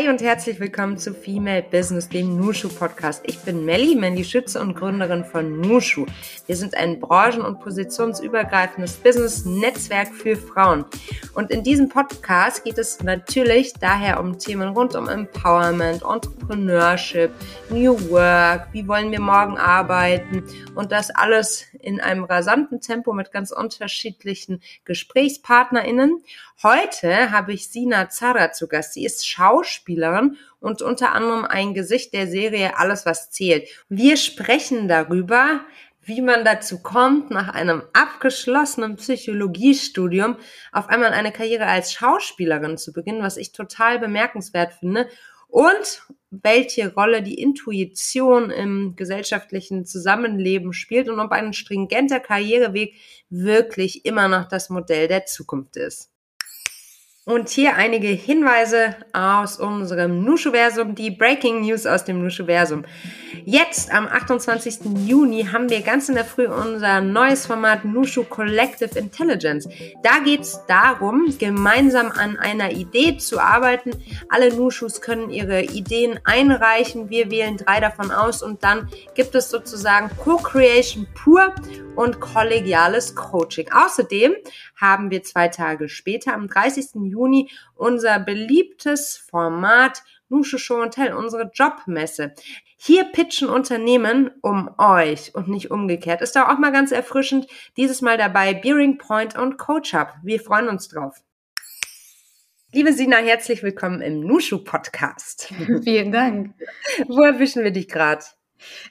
Hi und herzlich willkommen zu Female Business, dem Nushu Podcast. Ich bin Melly, Mandy Schütze und Gründerin von Nushu. Wir sind ein branchen- und positionsübergreifendes Business-Netzwerk für Frauen. Und in diesem Podcast geht es natürlich daher um Themen rund um Empowerment, Entrepreneurship, New Work, wie wollen wir morgen arbeiten und das alles in einem rasanten Tempo mit ganz unterschiedlichen GesprächspartnerInnen. Heute habe ich Sina Zara zu Gast. Sie ist Schauspielerin und unter anderem ein Gesicht der Serie Alles, was zählt. Wir sprechen darüber, wie man dazu kommt, nach einem abgeschlossenen Psychologiestudium auf einmal eine Karriere als Schauspielerin zu beginnen, was ich total bemerkenswert finde und welche Rolle die Intuition im gesellschaftlichen Zusammenleben spielt und ob ein stringenter Karriereweg wirklich immer noch das Modell der Zukunft ist. Und hier einige Hinweise aus unserem Nushuversum, die Breaking News aus dem Nushuversum. Jetzt am 28. Juni haben wir ganz in der Früh unser neues Format Nushu Collective Intelligence. Da geht es darum, gemeinsam an einer Idee zu arbeiten. Alle Nushus können ihre Ideen einreichen. Wir wählen drei davon aus und dann gibt es sozusagen Co-Creation pur und kollegiales Coaching. Außerdem haben wir zwei Tage später, am 30. Juni, unser beliebtes Format Nusche Show und Tell, unsere Jobmesse. Hier pitchen Unternehmen um euch und nicht umgekehrt. Ist da auch mal ganz erfrischend. Dieses Mal dabei Bearing Point und Coach Hub. Wir freuen uns drauf. Liebe Sina, herzlich willkommen im Nushu Podcast. Vielen Dank. Wo erwischen wir dich gerade?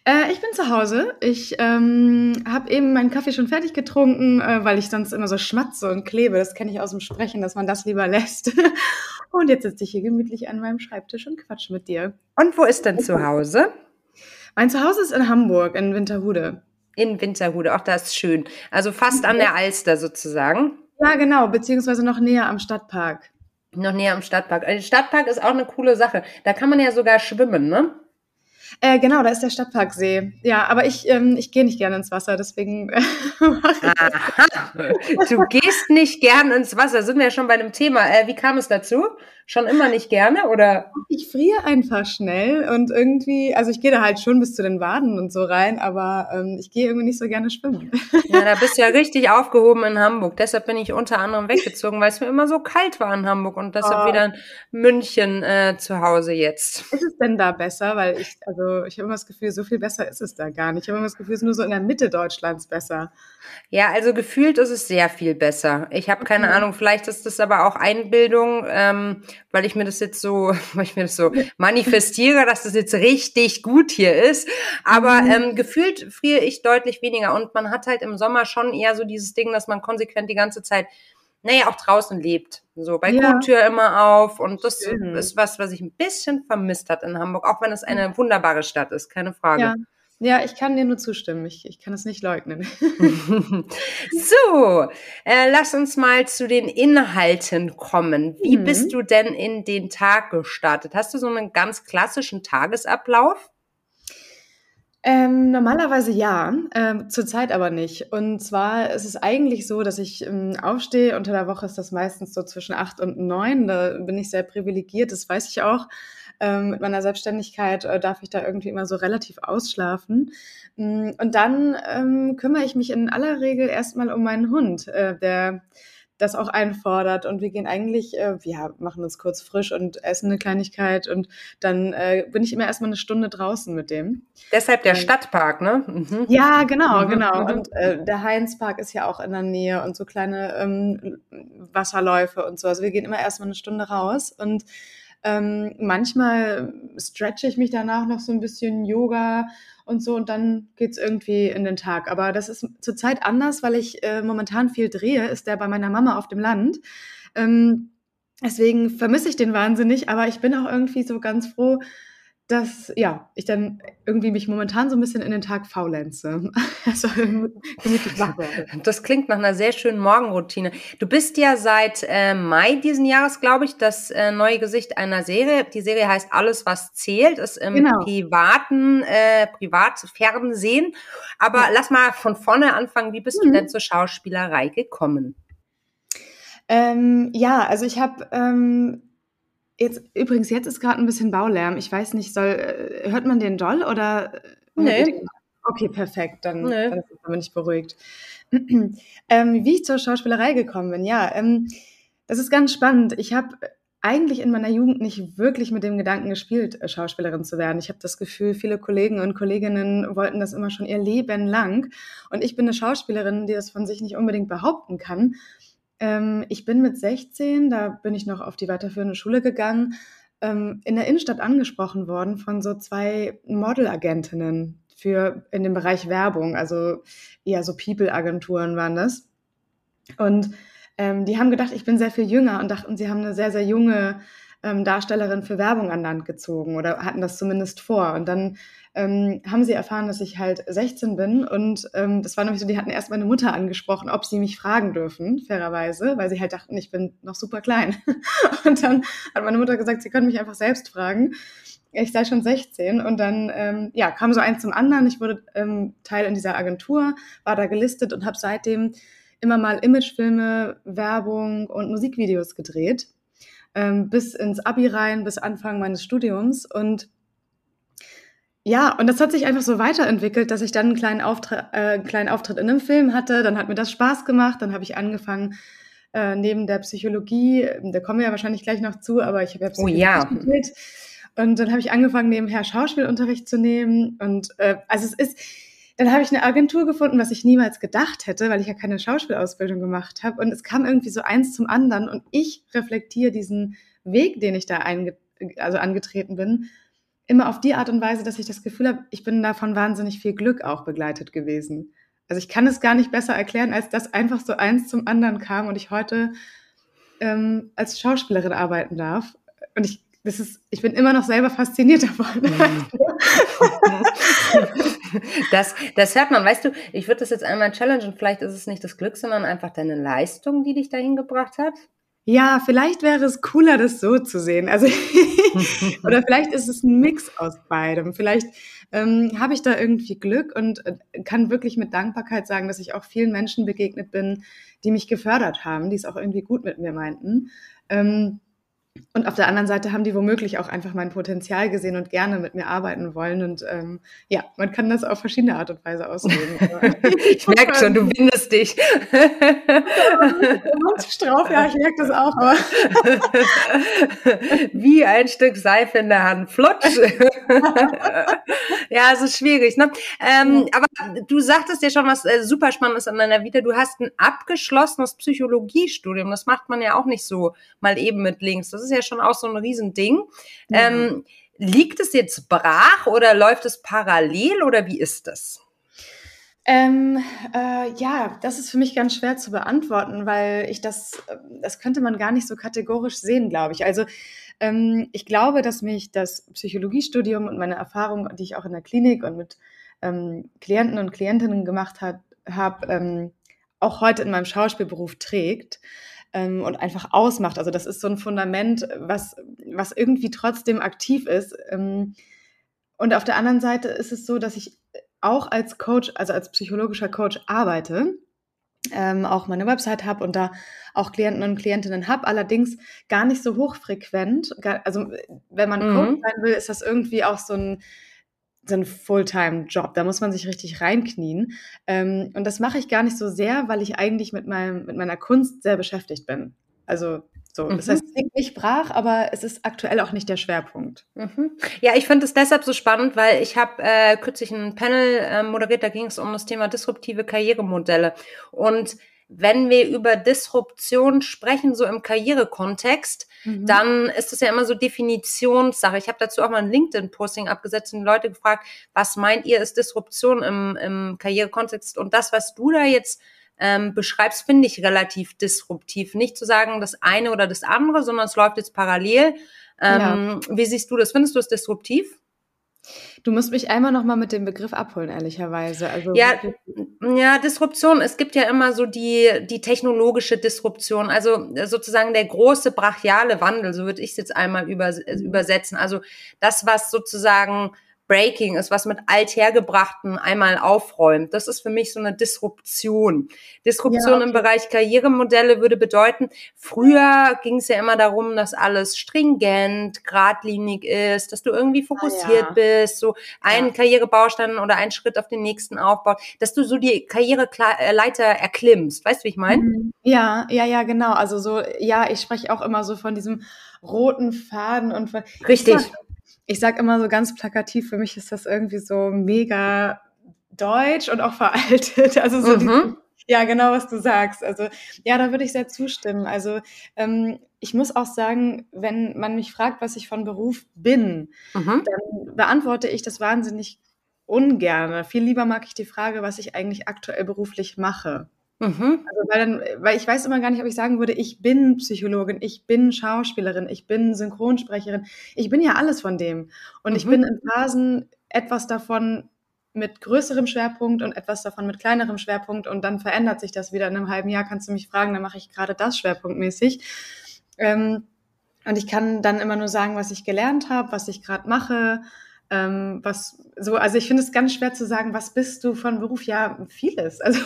Äh, ich bin zu Hause. Ich ähm, habe eben meinen Kaffee schon fertig getrunken, äh, weil ich sonst immer so schmatze und klebe. Das kenne ich aus dem Sprechen, dass man das lieber lässt. und jetzt sitze ich hier gemütlich an meinem Schreibtisch und quatsch mit dir. Und wo ist denn zu Hause? Mein Zuhause ist in Hamburg, in Winterhude. In Winterhude, auch das ist schön. Also fast an der Alster sozusagen. Ja, genau, beziehungsweise noch näher am Stadtpark. Noch näher am Stadtpark. Also Stadtpark ist auch eine coole Sache. Da kann man ja sogar schwimmen, ne? Äh, genau, da ist der Stadtparksee. Ja, aber ich, ähm, ich gehe nicht gerne ins Wasser, deswegen. Aha. Du gehst nicht gern ins Wasser. Sind wir ja schon bei einem Thema. Äh, wie kam es dazu? Schon immer nicht gerne oder? Ich friere einfach schnell und irgendwie, also ich gehe da halt schon bis zu den Waden und so rein, aber ähm, ich gehe irgendwie nicht so gerne schwimmen. Ja, da bist du ja richtig aufgehoben in Hamburg. Deshalb bin ich unter anderem weggezogen, weil es mir immer so kalt war in Hamburg und deshalb oh. wieder in München äh, zu Hause jetzt. Ist es denn da besser? Weil ich, also ich habe immer das Gefühl, so viel besser ist es da gar nicht. Ich habe immer das Gefühl, es ist nur so in der Mitte Deutschlands besser. Ja, also gefühlt ist es sehr viel besser. Ich habe keine okay. Ahnung, vielleicht ist das aber auch Einbildung. Ähm, weil ich mir das jetzt so, weil ich mir das so manifestiere, dass das jetzt richtig gut hier ist. Aber mhm. ähm, gefühlt friere ich deutlich weniger und man hat halt im Sommer schon eher so dieses Ding, dass man konsequent die ganze Zeit naja, auch draußen lebt. So, Balkontür ja. immer auf. Und das mhm. ist was, was ich ein bisschen vermisst hat in Hamburg, auch wenn es eine wunderbare Stadt ist, keine Frage. Ja. Ja, ich kann dir nur zustimmen. Ich, ich kann es nicht leugnen. so, äh, lass uns mal zu den Inhalten kommen. Wie mhm. bist du denn in den Tag gestartet? Hast du so einen ganz klassischen Tagesablauf? Ähm, normalerweise ja, äh, zurzeit aber nicht. Und zwar ist es eigentlich so, dass ich ähm, aufstehe. Unter der Woche ist das meistens so zwischen acht und neun. Da bin ich sehr privilegiert, das weiß ich auch. Ähm, mit meiner Selbstständigkeit äh, darf ich da irgendwie immer so relativ ausschlafen. Mm, und dann ähm, kümmere ich mich in aller Regel erstmal um meinen Hund, äh, der das auch einfordert. Und wir gehen eigentlich, äh, ja, machen uns kurz frisch und essen eine Kleinigkeit und dann äh, bin ich immer erstmal eine Stunde draußen mit dem. Deshalb der ähm, Stadtpark, ne? Mhm. Ja, genau, mhm. genau. Mhm. Und äh, der Heinzpark ist ja auch in der Nähe und so kleine ähm, Wasserläufe und so. Also wir gehen immer erstmal eine Stunde raus und ähm, manchmal stretche ich mich danach noch so ein bisschen Yoga und so und dann geht's irgendwie in den Tag. Aber das ist zurzeit anders, weil ich äh, momentan viel drehe, ist der bei meiner Mama auf dem Land. Ähm, deswegen vermisse ich den wahnsinnig, aber ich bin auch irgendwie so ganz froh, dass ja, ich dann irgendwie mich momentan so ein bisschen in den Tag faulenze. Also das klingt nach einer sehr schönen Morgenroutine. Du bist ja seit äh, Mai diesen Jahres, glaube ich, das äh, neue Gesicht einer Serie. Die Serie heißt Alles, was zählt, ist im genau. privaten äh, Privatfernsehen. Aber ja. lass mal von vorne anfangen. Wie bist mhm. du denn zur Schauspielerei gekommen? Ähm, ja, also ich habe ähm, jetzt, übrigens, jetzt ist gerade ein bisschen Baulärm. Ich weiß nicht, soll, äh, hört man den doll oder? Nee. Okay, perfekt, dann, nee. dann bin ich beruhigt. ähm, wie ich zur Schauspielerei gekommen bin, ja, ähm, das ist ganz spannend. Ich habe eigentlich in meiner Jugend nicht wirklich mit dem Gedanken gespielt, äh, Schauspielerin zu werden. Ich habe das Gefühl, viele Kollegen und Kolleginnen wollten das immer schon ihr Leben lang. Und ich bin eine Schauspielerin, die das von sich nicht unbedingt behaupten kann. Ähm, ich bin mit 16, da bin ich noch auf die weiterführende Schule gegangen, ähm, in der Innenstadt angesprochen worden von so zwei Modelagentinnen für in dem Bereich Werbung, also eher so People-Agenturen waren das. Und ähm, die haben gedacht, ich bin sehr viel jünger und dachten, sie haben eine sehr, sehr junge ähm, Darstellerin für Werbung an Land gezogen oder hatten das zumindest vor. Und dann ähm, haben sie erfahren, dass ich halt 16 bin. Und ähm, das war nämlich so, die hatten erst meine Mutter angesprochen, ob sie mich fragen dürfen, fairerweise, weil sie halt dachten, ich bin noch super klein. und dann hat meine Mutter gesagt, sie können mich einfach selbst fragen. Ich sei schon 16 und dann ähm, ja, kam so eins zum anderen. Ich wurde ähm, Teil in dieser Agentur, war da gelistet und habe seitdem immer mal Imagefilme, Werbung und Musikvideos gedreht, ähm, bis ins Abi rein, bis Anfang meines Studiums. Und ja, und das hat sich einfach so weiterentwickelt, dass ich dann einen kleinen, Auftritt, äh, kleinen Auftritt in einem Film hatte. Dann hat mir das Spaß gemacht. Dann habe ich angefangen, äh, neben der Psychologie, da kommen wir ja wahrscheinlich gleich noch zu, aber ich habe ja Psychologie oh, ja. studiert. Und dann habe ich angefangen, nebenher Schauspielunterricht zu nehmen. Und äh, also es ist, dann habe ich eine Agentur gefunden, was ich niemals gedacht hätte, weil ich ja keine Schauspielausbildung gemacht habe. Und es kam irgendwie so eins zum anderen. Und ich reflektiere diesen Weg, den ich da einge also angetreten bin, immer auf die Art und Weise, dass ich das Gefühl habe, ich bin davon wahnsinnig viel Glück auch begleitet gewesen. Also ich kann es gar nicht besser erklären, als dass einfach so eins zum anderen kam und ich heute ähm, als Schauspielerin arbeiten darf. Und ich das ist, ich bin immer noch selber fasziniert davon. Das, das hört man, weißt du, ich würde das jetzt einmal challengen, vielleicht ist es nicht das Glück, sondern einfach deine Leistung, die dich dahin gebracht hat. Ja, vielleicht wäre es cooler, das so zu sehen. Also oder vielleicht ist es ein Mix aus beidem. Vielleicht ähm, habe ich da irgendwie Glück und äh, kann wirklich mit Dankbarkeit sagen, dass ich auch vielen Menschen begegnet bin, die mich gefördert haben, die es auch irgendwie gut mit mir meinten. Ähm, und auf der anderen Seite haben die womöglich auch einfach mein Potenzial gesehen und gerne mit mir arbeiten wollen. Und ähm, ja, man kann das auf verschiedene Art und Weise auslegen. ich merke schon, du bindest dich. Strauf, ja, ich merke das auch. Wie ein Stück Seife in der Hand. Flutsch. ja, es ist schwierig. Ne? Ähm, aber du sagtest ja schon was äh, super Spannendes an deiner Vita. Du hast ein abgeschlossenes Psychologiestudium. Das macht man ja auch nicht so mal eben mit links. Das ist ja schon auch so ein Riesending. Ja. Ähm, liegt es jetzt brach oder läuft es parallel oder wie ist das? Ähm, äh, ja, das ist für mich ganz schwer zu beantworten, weil ich das, das könnte man gar nicht so kategorisch sehen, glaube ich. Also ähm, ich glaube, dass mich das Psychologiestudium und meine Erfahrung, die ich auch in der Klinik und mit ähm, Klienten und Klientinnen gemacht habe, ähm, auch heute in meinem Schauspielberuf trägt ähm, und einfach ausmacht. Also das ist so ein Fundament, was, was irgendwie trotzdem aktiv ist. Ähm, und auf der anderen Seite ist es so, dass ich auch als Coach, also als psychologischer Coach arbeite, ähm, auch meine Website habe und da auch Klienten und Klientinnen habe, allerdings gar nicht so hochfrequent. Also wenn man mhm. Coach sein will, ist das irgendwie auch so ein so ein Fulltime-Job. Da muss man sich richtig reinknien. Ähm, und das mache ich gar nicht so sehr, weil ich eigentlich mit, meinem, mit meiner Kunst sehr beschäftigt bin. Also so, mhm. das heißt, es liegt nicht brach, aber es ist aktuell auch nicht der Schwerpunkt. Mhm. Ja, ich finde es deshalb so spannend, weil ich habe äh, kürzlich ein Panel äh, moderiert, da ging es um das Thema disruptive Karrieremodelle. Und wenn wir über Disruption sprechen, so im Karrierekontext, mhm. dann ist das ja immer so Definitionssache. Ich habe dazu auch mal ein LinkedIn-Posting abgesetzt und Leute gefragt, was meint ihr ist Disruption im, im Karrierekontext? Und das, was du da jetzt ähm, beschreibst, finde ich relativ disruptiv. Nicht zu sagen das eine oder das andere, sondern es läuft jetzt parallel. Ähm, ja. Wie siehst du das? Findest du es disruptiv? Du musst mich einmal noch mal mit dem Begriff abholen, ehrlicherweise. Also ja, ja, Disruption. Es gibt ja immer so die die technologische Disruption, also sozusagen der große brachiale Wandel. So würde ich es jetzt einmal über, übersetzen. Also das, was sozusagen Breaking ist, was mit Althergebrachten einmal aufräumt. Das ist für mich so eine Disruption. Disruption ja, okay. im Bereich Karrieremodelle würde bedeuten, früher ging es ja immer darum, dass alles stringent, geradlinig ist, dass du irgendwie fokussiert ah, ja. bist, so ein ja. Karrierebaustein oder ein Schritt auf den nächsten aufbaut, dass du so die Karriereleiter erklimmst. Weißt du, wie ich meine? Mhm. Ja, ja, ja, genau. Also so, ja, ich spreche auch immer so von diesem roten Faden und von. Richtig. Ich sag, ich sag immer so ganz plakativ, für mich ist das irgendwie so mega deutsch und auch veraltet. Also so mhm. die, ja, genau, was du sagst. Also ja, da würde ich sehr zustimmen. Also ähm, ich muss auch sagen, wenn man mich fragt, was ich von Beruf bin, mhm. dann beantworte ich das wahnsinnig ungerne. Viel lieber mag ich die Frage, was ich eigentlich aktuell beruflich mache. Mhm. Also weil dann, weil ich weiß immer gar nicht, ob ich sagen würde, ich bin Psychologin, ich bin Schauspielerin, ich bin Synchronsprecherin. Ich bin ja alles von dem. Und mhm. ich bin in Phasen etwas davon mit größerem Schwerpunkt und etwas davon mit kleinerem Schwerpunkt und dann verändert sich das wieder. In einem halben Jahr kannst du mich fragen, dann mache ich gerade das schwerpunktmäßig. Ähm, und ich kann dann immer nur sagen, was ich gelernt habe, was ich gerade mache, ähm, was so, also ich finde es ganz schwer zu sagen, was bist du von Beruf? Ja, vieles. Also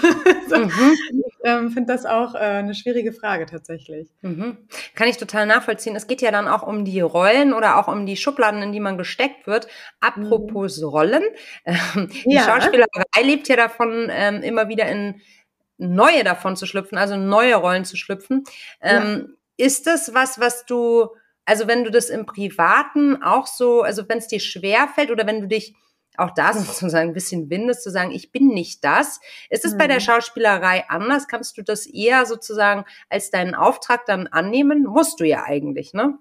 so, mhm. ich ähm, finde das auch äh, eine schwierige Frage tatsächlich. Mhm. Kann ich total nachvollziehen. Es geht ja dann auch um die Rollen oder auch um die Schubladen, in die man gesteckt wird. Apropos mhm. Rollen, ähm, die ja. Schauspielerei lebt ja davon, ähm, immer wieder in neue davon zu schlüpfen, also neue Rollen zu schlüpfen. Ähm, ja. Ist das was, was du also wenn du das im Privaten auch so, also wenn es dir schwer fällt oder wenn du dich auch da sozusagen ein bisschen windest, zu sagen, ich bin nicht das. Ist es mhm. bei der mhm. Schauspielerei anders? Kannst du das eher sozusagen als deinen Auftrag dann annehmen? Musst du ja eigentlich, ne?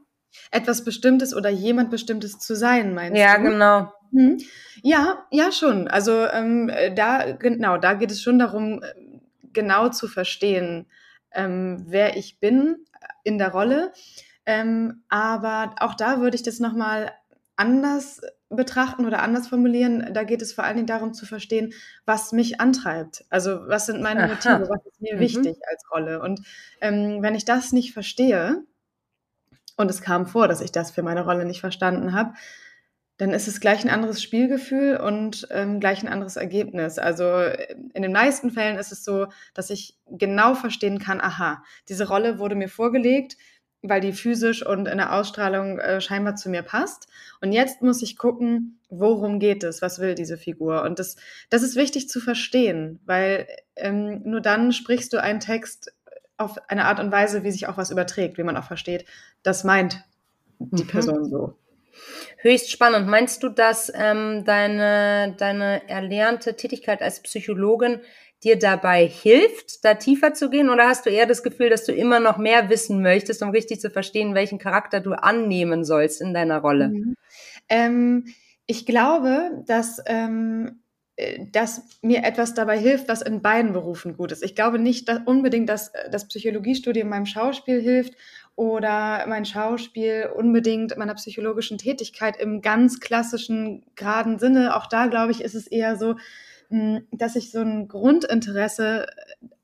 Etwas Bestimmtes oder jemand Bestimmtes zu sein, meinst ja, du? Ja, genau. Mhm. Ja, ja, schon. Also ähm, da, genau, da geht es schon darum, genau zu verstehen, ähm, wer ich bin in der Rolle ähm, aber auch da würde ich das nochmal anders betrachten oder anders formulieren. Da geht es vor allen Dingen darum zu verstehen, was mich antreibt. Also was sind meine Motive, Aha. was ist mir mhm. wichtig als Rolle. Und ähm, wenn ich das nicht verstehe, und es kam vor, dass ich das für meine Rolle nicht verstanden habe, dann ist es gleich ein anderes Spielgefühl und ähm, gleich ein anderes Ergebnis. Also in den meisten Fällen ist es so, dass ich genau verstehen kann, aha, diese Rolle wurde mir vorgelegt, weil die physisch und in der Ausstrahlung äh, scheinbar zu mir passt. Und jetzt muss ich gucken, worum geht es, was will diese Figur. Und das, das ist wichtig zu verstehen, weil ähm, nur dann sprichst du einen Text auf eine Art und Weise, wie sich auch was überträgt, wie man auch versteht, das meint die mhm. Person so. Höchst spannend. Meinst du, dass ähm, deine, deine erlernte Tätigkeit als Psychologin dir dabei hilft, da tiefer zu gehen? Oder hast du eher das Gefühl, dass du immer noch mehr wissen möchtest, um richtig zu verstehen, welchen Charakter du annehmen sollst in deiner Rolle? Mhm. Ähm, ich glaube, dass, ähm, äh, dass mir etwas dabei hilft, was in beiden Berufen gut ist. Ich glaube nicht dass unbedingt, dass äh, das Psychologiestudium meinem Schauspiel hilft oder mein Schauspiel unbedingt meiner psychologischen Tätigkeit im ganz klassischen, geraden Sinne. Auch da, glaube ich, ist es eher so, dass ich so ein Grundinteresse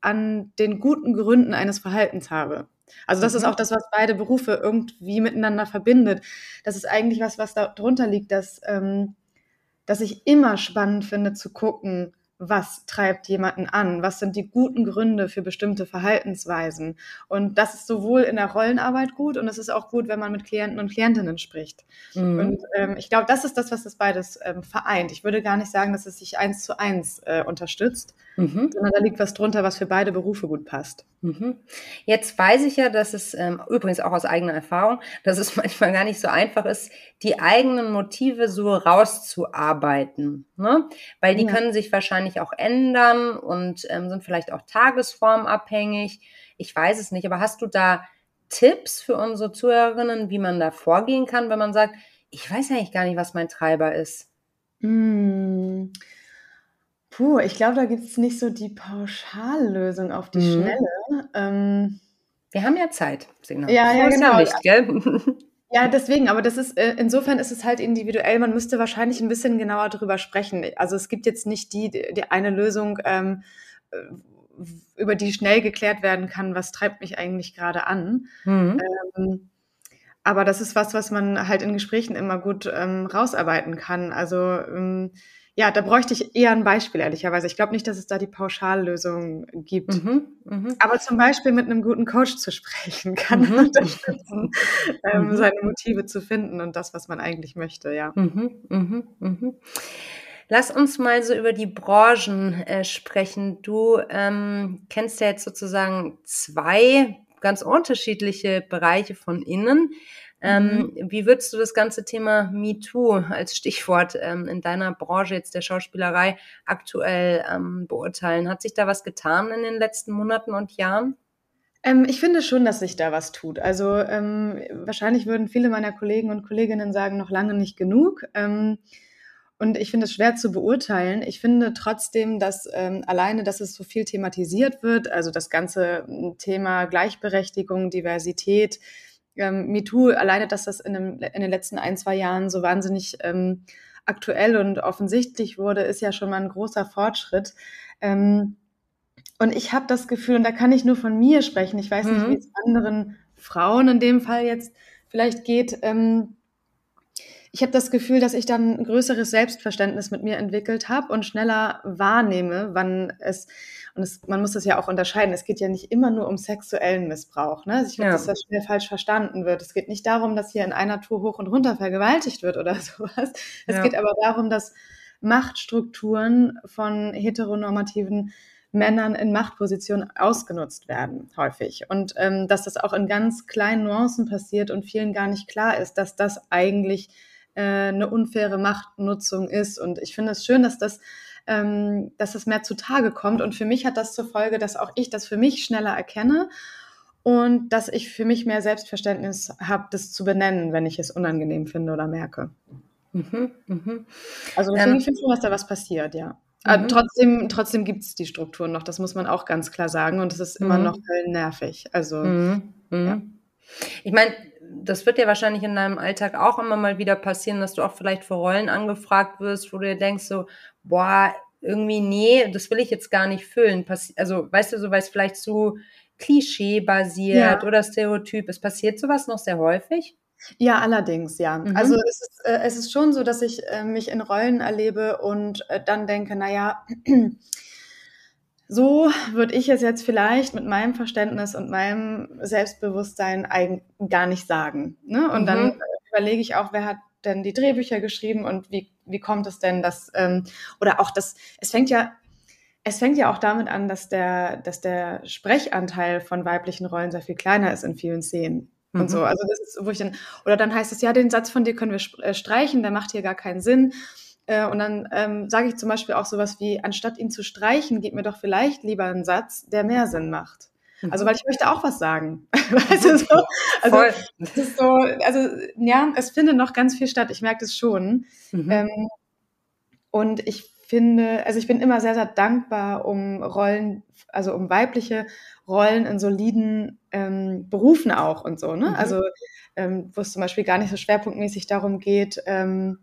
an den guten Gründen eines Verhaltens habe. Also das mhm. ist auch das, was beide Berufe irgendwie miteinander verbindet. Das ist eigentlich was, was darunter liegt, dass, ähm, dass ich immer spannend finde zu gucken, was treibt jemanden an, was sind die guten Gründe für bestimmte Verhaltensweisen. Und das ist sowohl in der Rollenarbeit gut und es ist auch gut, wenn man mit Klienten und Klientinnen spricht. Mhm. Und ähm, ich glaube, das ist das, was das beides ähm, vereint. Ich würde gar nicht sagen, dass es sich eins zu eins äh, unterstützt, mhm. sondern da liegt was drunter, was für beide Berufe gut passt. Mhm. Jetzt weiß ich ja, dass es ähm, übrigens auch aus eigener Erfahrung, dass es manchmal gar nicht so einfach ist, die eigenen Motive so rauszuarbeiten, ne? Weil die ja. können sich wahrscheinlich auch ändern und ähm, sind vielleicht auch tagesformabhängig. Ich weiß es nicht, aber hast du da Tipps für unsere Zuhörerinnen, wie man da vorgehen kann, wenn man sagt, ich weiß eigentlich gar nicht, was mein Treiber ist? Hm. Puh, ich glaube, da gibt es nicht so die Pauschallösung auf die mhm. Schnelle. Ähm, Wir haben ja Zeit, Signal. Ja, ja, genau. Nicht, gell? Ja, deswegen, aber das ist, äh, insofern ist es halt individuell. Man müsste wahrscheinlich ein bisschen genauer darüber sprechen. Also es gibt jetzt nicht die, die eine Lösung, ähm, äh, über die schnell geklärt werden kann, was treibt mich eigentlich gerade an. Mhm. Ähm, aber das ist was, was man halt in Gesprächen immer gut ähm, rausarbeiten kann. Also ähm, ja, da bräuchte ich eher ein Beispiel, ehrlicherweise. Ich glaube nicht, dass es da die Pauschallösung gibt. Mhm, mh. Aber zum Beispiel mit einem guten Coach zu sprechen, kann mhm. unterstützen, ähm, mhm. seine Motive zu finden und das, was man eigentlich möchte, ja. Mhm, mh, mh. Lass uns mal so über die Branchen äh, sprechen. Du ähm, kennst ja jetzt sozusagen zwei ganz unterschiedliche Bereiche von innen. Ähm, mhm. Wie würdest du das ganze Thema MeToo als Stichwort ähm, in deiner Branche jetzt der Schauspielerei aktuell ähm, beurteilen? Hat sich da was getan in den letzten Monaten und Jahren? Ähm, ich finde schon, dass sich da was tut. Also ähm, wahrscheinlich würden viele meiner Kollegen und Kolleginnen sagen, noch lange nicht genug. Und ich finde es schwer zu beurteilen. Ich finde trotzdem, dass ähm, alleine, dass es so viel thematisiert wird, also das ganze Thema Gleichberechtigung, Diversität, ähm, MeToo, alleine, dass das in, dem, in, den letzten ein, zwei Jahren so wahnsinnig ähm, aktuell und offensichtlich wurde, ist ja schon mal ein großer Fortschritt. Ähm, und ich habe das Gefühl, und da kann ich nur von mir sprechen, ich weiß mhm. nicht, wie es anderen Frauen in dem Fall jetzt vielleicht geht, ähm, ich habe das Gefühl, dass ich dann ein größeres Selbstverständnis mit mir entwickelt habe und schneller wahrnehme, wann es, und es, man muss das ja auch unterscheiden, es geht ja nicht immer nur um sexuellen Missbrauch. Ne? Also ich glaube, ja. dass das schnell falsch verstanden wird. Es geht nicht darum, dass hier in einer Tour hoch und runter vergewaltigt wird oder sowas. Es ja. geht aber darum, dass Machtstrukturen von heteronormativen Männern in Machtpositionen ausgenutzt werden, häufig. Und ähm, dass das auch in ganz kleinen Nuancen passiert und vielen gar nicht klar ist, dass das eigentlich äh, eine unfaire Machtnutzung ist. Und ich finde es schön, dass das ähm, dass es mehr zutage kommt. Und für mich hat das zur Folge, dass auch ich das für mich schneller erkenne und dass ich für mich mehr Selbstverständnis habe, das zu benennen, wenn ich es unangenehm finde oder merke. Mhm, mh. Also deswegen ähm, finde ich schon, dass da was passiert, ja. Aber mhm. trotzdem, trotzdem gibt es die Strukturen noch, das muss man auch ganz klar sagen. Und es ist immer mhm. noch nervig. Also, mhm. mhm. ja. Ich meine, das wird ja wahrscheinlich in deinem Alltag auch immer mal wieder passieren, dass du auch vielleicht für Rollen angefragt wirst, wo du dir denkst so, boah, irgendwie, nee, das will ich jetzt gar nicht füllen. Also, weißt du, so, weil es vielleicht zu klischee-basiert ja. oder Stereotyp ist. Passiert sowas noch sehr häufig? Ja, allerdings, ja. Mhm. Also es ist, äh, es ist schon so, dass ich äh, mich in Rollen erlebe und äh, dann denke, naja, so würde ich es jetzt vielleicht mit meinem Verständnis und meinem Selbstbewusstsein eigentlich gar nicht sagen. Ne? Und mhm. dann überlege ich auch, wer hat denn die Drehbücher geschrieben und wie, wie kommt es denn, dass, ähm, oder auch das, es fängt ja, es fängt ja auch damit an, dass der, dass der Sprechanteil von weiblichen Rollen sehr viel kleiner ist in vielen Szenen. Mhm. Und so. Also das ist, wo ich dann, oder dann heißt es, ja, den Satz von dir können wir äh, streichen, der macht hier gar keinen Sinn. Äh, und dann ähm, sage ich zum Beispiel auch sowas wie, anstatt ihn zu streichen, gib mir doch vielleicht lieber einen Satz, der mehr Sinn macht. Also, mhm. weil ich möchte auch was sagen. weißt du, so? Also, Voll. Das ist so, also, ja, es findet noch ganz viel statt. Ich merke das schon. Mhm. Ähm, und ich finde, also ich bin immer sehr, sehr dankbar um Rollen, also um weibliche Rollen in soliden ähm, Berufen auch und so, ne? Mhm. Also, ähm, wo es zum Beispiel gar nicht so schwerpunktmäßig darum geht, ähm,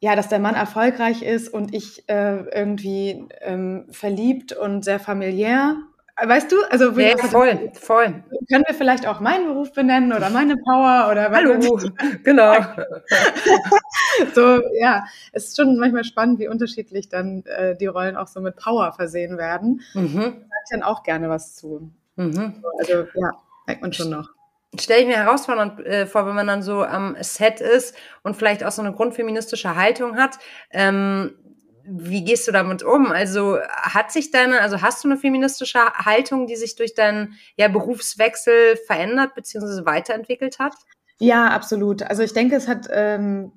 ja, dass der Mann erfolgreich ist und ich äh, irgendwie ähm, verliebt und sehr familiär. Weißt du? Also ja, voll, voll. Können wir vielleicht auch meinen Beruf benennen oder meine Power oder Hallo, genau. so, ja, es ist schon manchmal spannend, wie unterschiedlich dann äh, die Rollen auch so mit Power versehen werden. Mhm. Da ich dann auch gerne was zu. Mhm. Also ja, merkt man schon noch stelle ich mir herausfordernd äh, vor, wenn man dann so am Set ist und vielleicht auch so eine grundfeministische Haltung hat. Ähm, wie gehst du damit um? Also hat sich deine, also hast du eine feministische Haltung, die sich durch deinen ja, Berufswechsel verändert bzw. weiterentwickelt hat? Ja, absolut. Also ich denke, es hat ähm,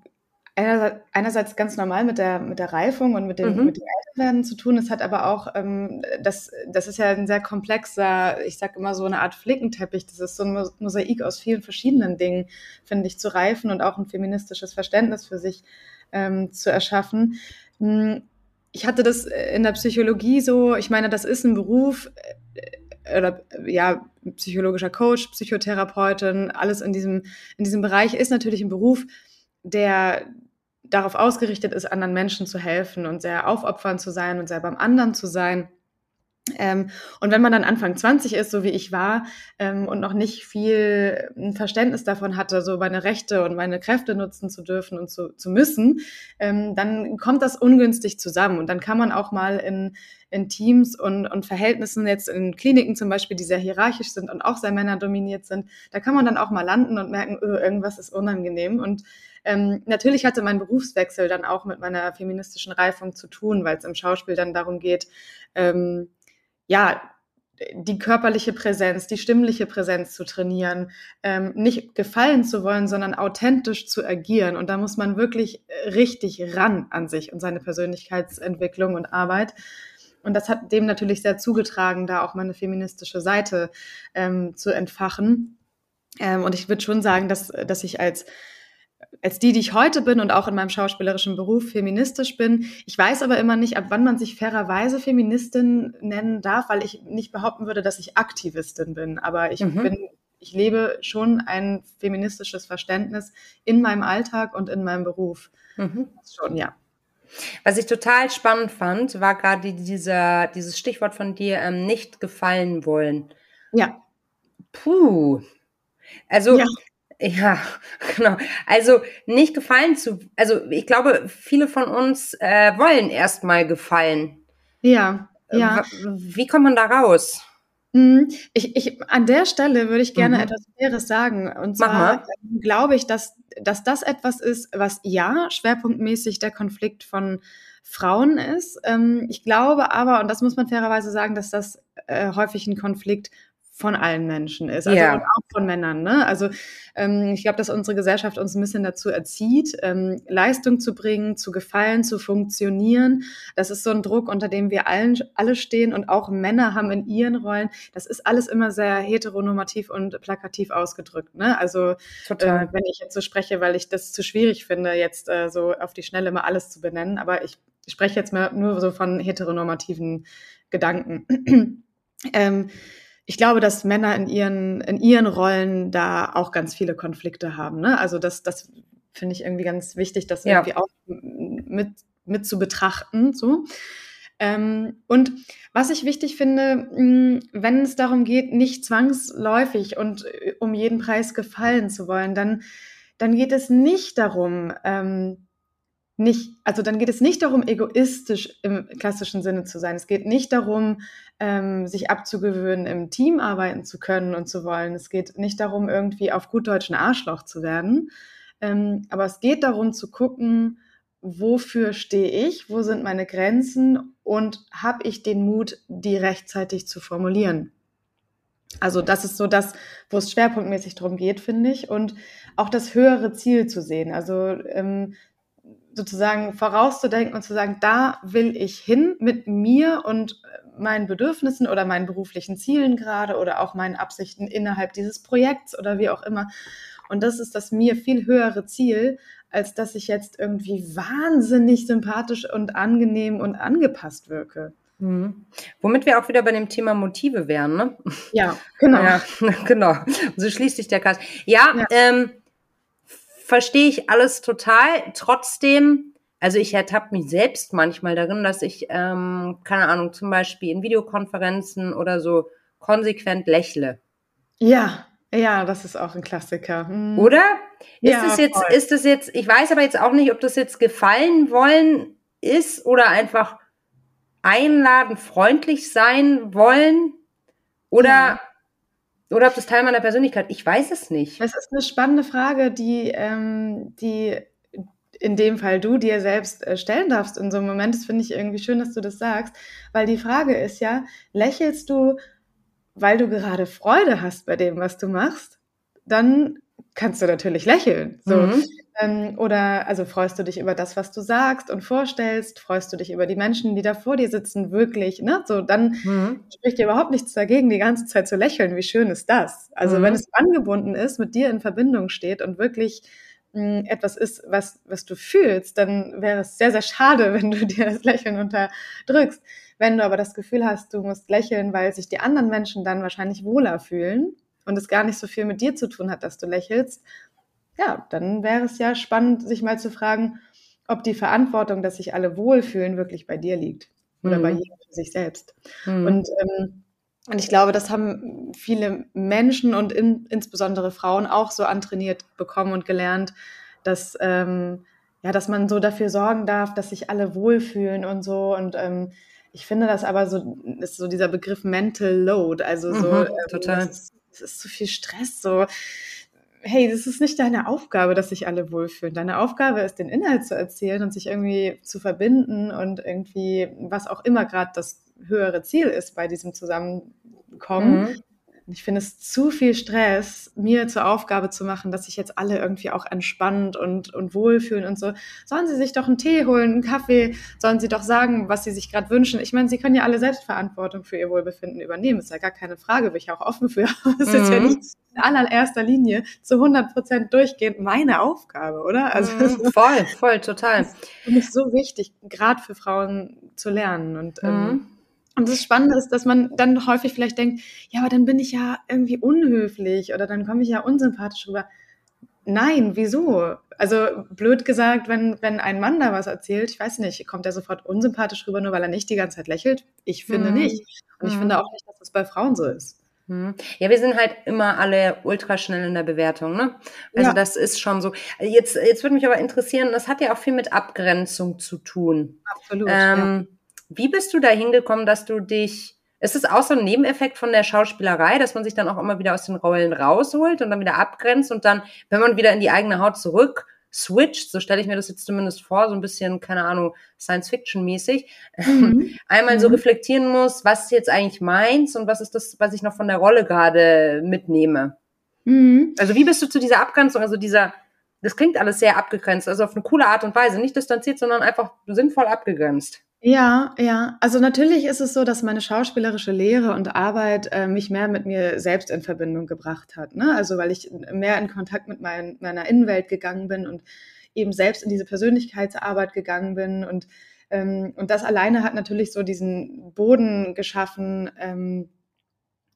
einerseits ganz normal mit der, mit der Reifung und mit dem, mhm. mit dem Älterwerden zu tun. Es hat aber auch, ähm, das, das ist ja ein sehr komplexer, ich sag immer so eine Art Flickenteppich. Das ist so ein Mosaik aus vielen verschiedenen Dingen, finde ich, zu reifen und auch ein feministisches Verständnis für sich ähm, zu erschaffen. Hm, ich hatte das in der Psychologie so, ich meine, das ist ein Beruf, äh, oder ja, psychologischer Coach, Psychotherapeutin, alles in diesem, in diesem Bereich ist natürlich ein Beruf, der darauf ausgerichtet ist, anderen Menschen zu helfen und sehr aufopfernd zu sein und sehr beim anderen zu sein. Ähm, und wenn man dann Anfang 20 ist, so wie ich war, ähm, und noch nicht viel ähm, Verständnis davon hatte, so meine Rechte und meine Kräfte nutzen zu dürfen und zu, zu müssen, ähm, dann kommt das ungünstig zusammen. Und dann kann man auch mal in, in Teams und, und Verhältnissen, jetzt in Kliniken zum Beispiel, die sehr hierarchisch sind und auch sehr männerdominiert sind, da kann man dann auch mal landen und merken, öh, irgendwas ist unangenehm. Und ähm, natürlich hatte mein Berufswechsel dann auch mit meiner feministischen Reifung zu tun, weil es im Schauspiel dann darum geht, ähm, ja, die körperliche Präsenz, die stimmliche Präsenz zu trainieren, ähm, nicht gefallen zu wollen, sondern authentisch zu agieren. Und da muss man wirklich richtig ran an sich und seine Persönlichkeitsentwicklung und Arbeit. Und das hat dem natürlich sehr zugetragen, da auch meine feministische Seite ähm, zu entfachen. Ähm, und ich würde schon sagen, dass, dass ich als als die, die ich heute bin und auch in meinem schauspielerischen Beruf feministisch bin. Ich weiß aber immer nicht, ab wann man sich fairerweise Feministin nennen darf, weil ich nicht behaupten würde, dass ich Aktivistin bin. Aber ich mhm. bin, ich lebe schon ein feministisches Verständnis in meinem Alltag und in meinem Beruf. Mhm. Schon, ja. Was ich total spannend fand, war gerade dieser, dieses Stichwort von dir, ähm, nicht gefallen wollen. Ja. Puh. Also ja. Ja, genau. Also nicht gefallen zu, also ich glaube, viele von uns äh, wollen erstmal gefallen. Ja, äh, ja. Wie kommt man da raus? Hm, ich, ich, an der Stelle würde ich gerne mhm. etwas Faires sagen. Und zwar glaube ich, dass, dass das etwas ist, was ja schwerpunktmäßig der Konflikt von Frauen ist. Ähm, ich glaube aber, und das muss man fairerweise sagen, dass das äh, häufig ein Konflikt von allen Menschen ist, also ja. auch von Männern. Ne? Also ähm, ich glaube, dass unsere Gesellschaft uns ein bisschen dazu erzieht, ähm, Leistung zu bringen, zu gefallen, zu funktionieren. Das ist so ein Druck, unter dem wir allen alle stehen und auch Männer haben in ihren Rollen. Das ist alles immer sehr heteronormativ und plakativ ausgedrückt. Ne? Also äh, wenn ich jetzt so spreche, weil ich das zu schwierig finde, jetzt äh, so auf die Schnelle mal alles zu benennen, aber ich spreche jetzt mal nur so von heteronormativen Gedanken. ähm, ich glaube, dass Männer in ihren, in ihren Rollen da auch ganz viele Konflikte haben. Ne? Also das, das finde ich irgendwie ganz wichtig, das ja. irgendwie auch mit, mit zu betrachten. So. Ähm, und was ich wichtig finde, hm, wenn es darum geht, nicht zwangsläufig und äh, um jeden Preis gefallen zu wollen, dann, dann geht es nicht darum, ähm, nicht, also dann geht es nicht darum, egoistisch im klassischen Sinne zu sein. Es geht nicht darum, ähm, sich abzugewöhnen, im Team arbeiten zu können und zu wollen. Es geht nicht darum, irgendwie auf gut Deutsch Arschloch zu werden. Ähm, aber es geht darum zu gucken, wofür stehe ich, wo sind meine Grenzen und habe ich den Mut, die rechtzeitig zu formulieren. Also das ist so das, wo es schwerpunktmäßig darum geht, finde ich. Und auch das höhere Ziel zu sehen. Also ähm, sozusagen vorauszudenken und zu sagen, da will ich hin mit mir und meinen Bedürfnissen oder meinen beruflichen Zielen gerade oder auch meinen Absichten innerhalb dieses Projekts oder wie auch immer. Und das ist das mir viel höhere Ziel, als dass ich jetzt irgendwie wahnsinnig sympathisch und angenehm und angepasst wirke. Mhm. Womit wir auch wieder bei dem Thema Motive wären, ne? Ja, genau. Ja, genau. So schließt sich der Kreis. Ja, ja. Ähm, verstehe ich alles total. Trotzdem, also ich ertappe mich selbst manchmal darin, dass ich, ähm, keine Ahnung, zum Beispiel in Videokonferenzen oder so konsequent lächle. Ja, ja, das ist auch ein Klassiker. Hm. Oder? Ist ja, es jetzt, voll. ist es jetzt, ich weiß aber jetzt auch nicht, ob das jetzt gefallen wollen ist oder einfach einladen, freundlich sein wollen oder ja. Oder ob das Teil meiner Persönlichkeit, ich weiß es nicht. Das ist eine spannende Frage, die, ähm, die in dem Fall du dir selbst äh, stellen darfst in so einem Moment. Das finde ich irgendwie schön, dass du das sagst, weil die Frage ist ja, lächelst du, weil du gerade Freude hast bei dem, was du machst? Dann kannst du natürlich lächeln. So. Mhm. Ähm, oder also freust du dich über das, was du sagst und vorstellst? Freust du dich über die Menschen, die da vor dir sitzen, wirklich? Ne? So, dann mhm. spricht dir überhaupt nichts dagegen, die ganze Zeit zu lächeln. Wie schön ist das? Also, mhm. wenn es angebunden ist, mit dir in Verbindung steht und wirklich mh, hm, etwas ist, was, was du fühlst, dann wäre es sehr, sehr schade, wenn du dir das Lächeln unterdrückst. Wenn du aber das Gefühl hast, du musst lächeln, weil sich die anderen Menschen dann wahrscheinlich wohler fühlen und es gar nicht so viel mit dir zu tun hat, dass du lächelst, ja, dann wäre es ja spannend, sich mal zu fragen, ob die Verantwortung, dass sich alle wohlfühlen, wirklich bei dir liegt. oder bei jedem für sich selbst. Mhm. Und ähm, und ich glaube, das haben viele Menschen und in, insbesondere Frauen auch so antrainiert bekommen und gelernt, dass, ähm, ja, dass man so dafür sorgen darf, dass sich alle wohlfühlen und so. Und ähm, ich finde das aber so, ist so dieser Begriff Mental Load. Also so, mhm, ähm, total. Das ist, das ist zu viel Stress. So, hey, das ist nicht deine Aufgabe, dass sich alle wohlfühlen. Deine Aufgabe ist, den Inhalt zu erzählen und sich irgendwie zu verbinden und irgendwie, was auch immer gerade das höhere Ziel ist bei diesem Zusammenkommen. Mhm. Ich finde es zu viel Stress, mir zur Aufgabe zu machen, dass sich jetzt alle irgendwie auch entspannt und, und wohlfühlen und so. Sollen sie sich doch einen Tee holen, einen Kaffee, sollen sie doch sagen, was sie sich gerade wünschen. Ich meine, sie können ja alle Selbstverantwortung für ihr Wohlbefinden übernehmen. Ist ja gar keine Frage, bin ich auch offen für. Es mhm. ist ja mhm. nicht in allererster Linie zu 100 Prozent durchgehend meine Aufgabe, oder? Also mhm. voll, voll, total. Und es ist so wichtig, gerade für Frauen zu lernen und ähm, mhm. ähm, und das Spannende ist, dass man dann häufig vielleicht denkt, ja, aber dann bin ich ja irgendwie unhöflich oder dann komme ich ja unsympathisch rüber. Nein, wieso? Also blöd gesagt, wenn, wenn ein Mann da was erzählt, ich weiß nicht, kommt er sofort unsympathisch rüber, nur weil er nicht die ganze Zeit lächelt? Ich finde mhm. nicht. Und ich mhm. finde auch nicht, dass das bei Frauen so ist. Mhm. Ja, wir sind halt immer alle ultra schnell in der Bewertung, ne? Also ja. das ist schon so. Jetzt, jetzt würde mich aber interessieren, das hat ja auch viel mit Abgrenzung zu tun. Absolut. Ähm, ja wie bist du da hingekommen, dass du dich, ist es auch so ein Nebeneffekt von der Schauspielerei, dass man sich dann auch immer wieder aus den Rollen rausholt und dann wieder abgrenzt und dann, wenn man wieder in die eigene Haut zurück switcht, so stelle ich mir das jetzt zumindest vor, so ein bisschen, keine Ahnung, Science-Fiction-mäßig, mhm. einmal mhm. so reflektieren muss, was ist jetzt eigentlich meins und was ist das, was ich noch von der Rolle gerade mitnehme. Mhm. Also wie bist du zu dieser Abgrenzung, also dieser, das klingt alles sehr abgegrenzt, also auf eine coole Art und Weise, nicht distanziert, sondern einfach sinnvoll abgegrenzt. Ja, ja. Also natürlich ist es so, dass meine schauspielerische Lehre und Arbeit äh, mich mehr mit mir selbst in Verbindung gebracht hat. Ne? Also weil ich mehr in Kontakt mit mein, meiner Innenwelt gegangen bin und eben selbst in diese Persönlichkeitsarbeit gegangen bin. Und, ähm, und das alleine hat natürlich so diesen Boden geschaffen, ähm,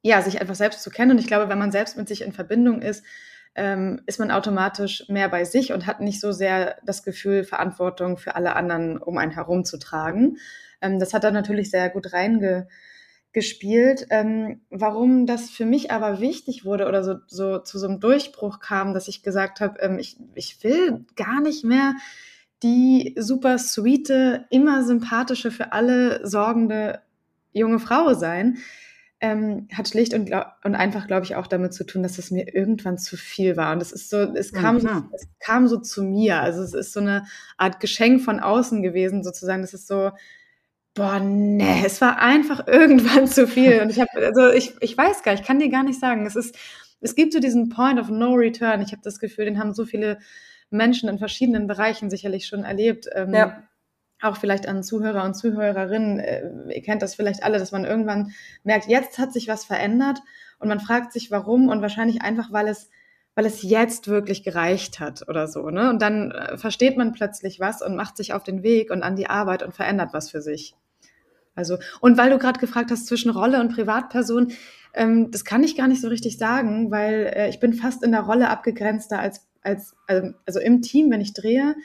ja, sich einfach selbst zu kennen. Und ich glaube, wenn man selbst mit sich in Verbindung ist, ähm, ist man automatisch mehr bei sich und hat nicht so sehr das Gefühl, Verantwortung für alle anderen um einen herum zu tragen. Ähm, das hat er natürlich sehr gut reingespielt. Ähm, warum das für mich aber wichtig wurde oder so, so zu so einem Durchbruch kam, dass ich gesagt habe, ähm, ich, ich will gar nicht mehr die super sweete, immer sympathische, für alle sorgende junge Frau sein, ähm, hat schlicht und, und einfach, glaube ich, auch damit zu tun, dass es mir irgendwann zu viel war. Und es ist so, es kam, mhm. so, es kam so zu mir. Also es ist so eine Art Geschenk von außen gewesen, sozusagen. Das ist so, boah, nee, es war einfach irgendwann zu viel. Und ich habe, also ich, ich weiß gar, ich kann dir gar nicht sagen. Es ist, es gibt so diesen Point of No Return. Ich habe das Gefühl, den haben so viele Menschen in verschiedenen Bereichen sicherlich schon erlebt. Ähm, ja auch vielleicht an Zuhörer und Zuhörerinnen, äh, ihr kennt das vielleicht alle, dass man irgendwann merkt, jetzt hat sich was verändert und man fragt sich, warum und wahrscheinlich einfach, weil es, weil es jetzt wirklich gereicht hat oder so. Ne? Und dann äh, versteht man plötzlich was und macht sich auf den Weg und an die Arbeit und verändert was für sich. Also, und weil du gerade gefragt hast zwischen Rolle und Privatperson, ähm, das kann ich gar nicht so richtig sagen, weil äh, ich bin fast in der Rolle abgegrenzter als, als also, also im Team, wenn ich drehe,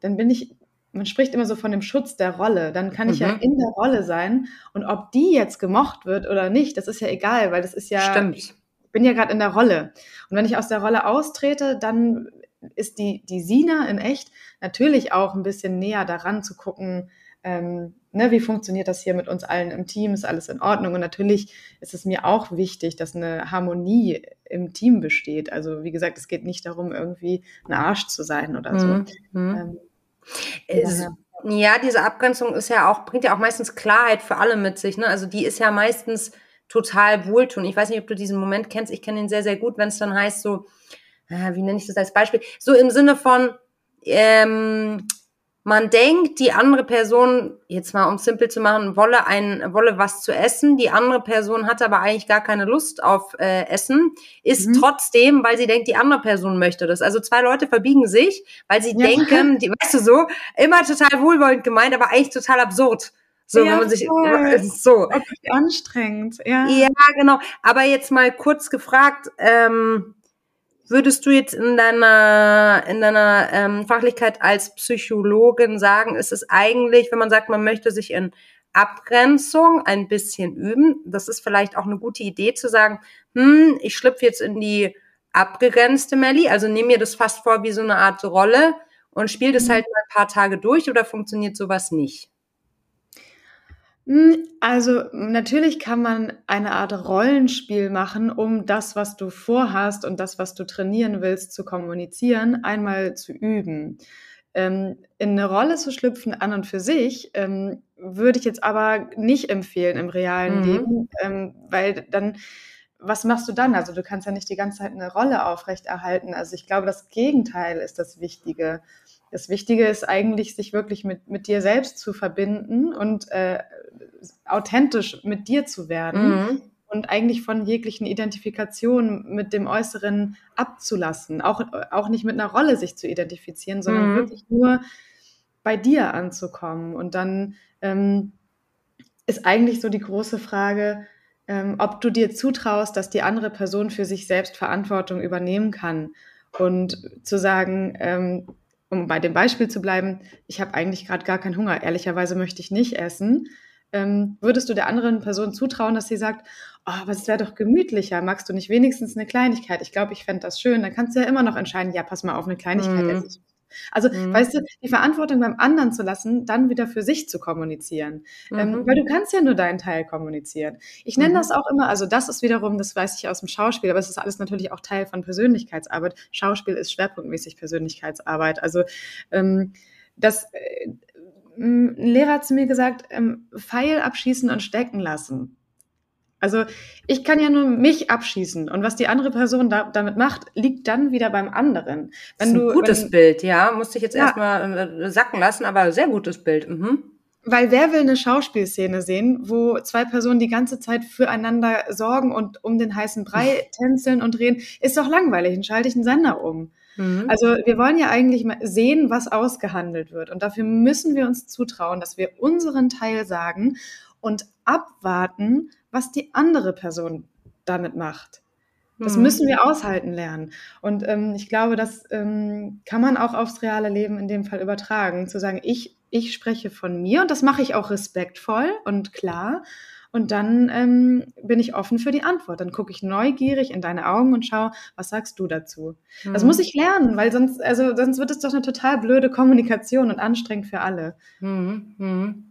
dann bin ich man spricht immer so von dem Schutz der Rolle. Dann kann ich mhm. ja in der Rolle sein. Und ob die jetzt gemocht wird oder nicht, das ist ja egal, weil das ist ja. Stimmt. Ich bin ja gerade in der Rolle. Und wenn ich aus der Rolle austrete, dann ist die, die Sina in echt natürlich auch ein bisschen näher daran zu gucken, ähm, ne, wie funktioniert das hier mit uns allen im Team, ist alles in Ordnung. Und natürlich ist es mir auch wichtig, dass eine Harmonie im Team besteht. Also wie gesagt, es geht nicht darum, irgendwie ein Arsch zu sein oder so. Mhm. Ähm, es, ja, diese Abgrenzung ist ja auch, bringt ja auch meistens Klarheit für alle mit sich. Ne? Also die ist ja meistens total wohltun. Ich weiß nicht, ob du diesen Moment kennst. Ich kenne ihn sehr, sehr gut, wenn es dann heißt so, äh, wie nenne ich das als Beispiel? So im Sinne von, ähm, man denkt, die andere Person, jetzt mal um es simpel zu machen, wolle ein, wolle was zu essen, die andere Person hat aber eigentlich gar keine Lust auf äh, Essen, ist mhm. trotzdem, weil sie denkt, die andere Person möchte das. Also zwei Leute verbiegen sich, weil sie ja. denken, die, weißt du so, immer total wohlwollend gemeint, aber eigentlich total absurd. So, ja, wenn man sich voll. so anstrengend, ja. Ja, genau. Aber jetzt mal kurz gefragt, ähm, würdest du jetzt in deiner, in deiner ähm, Fachlichkeit als Psychologin sagen, ist es eigentlich, wenn man sagt, man möchte sich in Abgrenzung ein bisschen üben. Das ist vielleicht auch eine gute Idee zu sagen, hm, ich schlüpfe jetzt in die abgegrenzte Melli, also nehme mir das fast vor wie so eine Art Rolle und spiele das mhm. halt mal ein paar Tage durch oder funktioniert sowas nicht? Hm, also natürlich kann man eine Art Rollenspiel machen, um das, was du vorhast und das, was du trainieren willst, zu kommunizieren, einmal zu üben. Ähm, in eine Rolle zu schlüpfen an und für sich ähm, würde ich jetzt aber nicht empfehlen im realen mhm. Leben, ähm, weil dann was machst du dann? Also du kannst ja nicht die ganze Zeit eine Rolle aufrechterhalten. Also ich glaube, das Gegenteil ist das Wichtige. Das Wichtige ist eigentlich, sich wirklich mit, mit dir selbst zu verbinden und äh, authentisch mit dir zu werden mhm. und eigentlich von jeglichen Identifikationen mit dem Äußeren abzulassen. Auch, auch nicht mit einer Rolle sich zu identifizieren, sondern mhm. wirklich nur bei dir anzukommen. Und dann ähm, ist eigentlich so die große Frage, ähm, ob du dir zutraust, dass die andere Person für sich selbst Verantwortung übernehmen kann. Und zu sagen, ähm, um bei dem Beispiel zu bleiben, ich habe eigentlich gerade gar keinen Hunger, ehrlicherweise möchte ich nicht essen. Ähm, würdest du der anderen Person zutrauen, dass sie sagt, oh, aber es wäre doch gemütlicher, magst du nicht wenigstens eine Kleinigkeit? Ich glaube, ich fände das schön. Dann kannst du ja immer noch entscheiden, ja, pass mal auf, eine Kleinigkeit mhm. esse ich also, mhm. weißt du, die Verantwortung beim anderen zu lassen, dann wieder für sich zu kommunizieren. Ähm, mhm. Ähm, weil du kannst ja nur deinen Teil kommunizieren. Ich nenne mhm. das auch immer, also das ist wiederum, das weiß ich aus dem Schauspiel, aber es ist alles natürlich auch Teil von Persönlichkeitsarbeit. Schauspiel ist schwerpunktmäßig Persönlichkeitsarbeit. Also, ähm, das, äh, ein Lehrer hat zu mir gesagt, ähm, Pfeil abschießen und stecken lassen. Also ich kann ja nur mich abschießen und was die andere Person da, damit macht, liegt dann wieder beim anderen. Wenn das ist ein du, gutes wenn, Bild, ja, musste ich jetzt ja. erstmal äh, sacken lassen, aber sehr gutes Bild. Mhm. Weil wer will eine Schauspielszene sehen, wo zwei Personen die ganze Zeit füreinander sorgen und um den heißen Brei tänzeln und reden, ist doch langweilig, dann schalte ich einen Sender um. Mhm. Also wir wollen ja eigentlich mal sehen, was ausgehandelt wird. Und dafür müssen wir uns zutrauen, dass wir unseren Teil sagen und abwarten, was die andere Person damit macht. Das mhm. müssen wir aushalten lernen. Und ähm, ich glaube, das ähm, kann man auch aufs reale Leben in dem Fall übertragen, zu sagen, ich, ich spreche von mir und das mache ich auch respektvoll und klar. Und dann ähm, bin ich offen für die Antwort. Dann gucke ich neugierig in deine Augen und schaue, was sagst du dazu? Mhm. Das muss ich lernen, weil sonst, also sonst wird es doch eine total blöde Kommunikation und anstrengend für alle. Mhm. Mhm.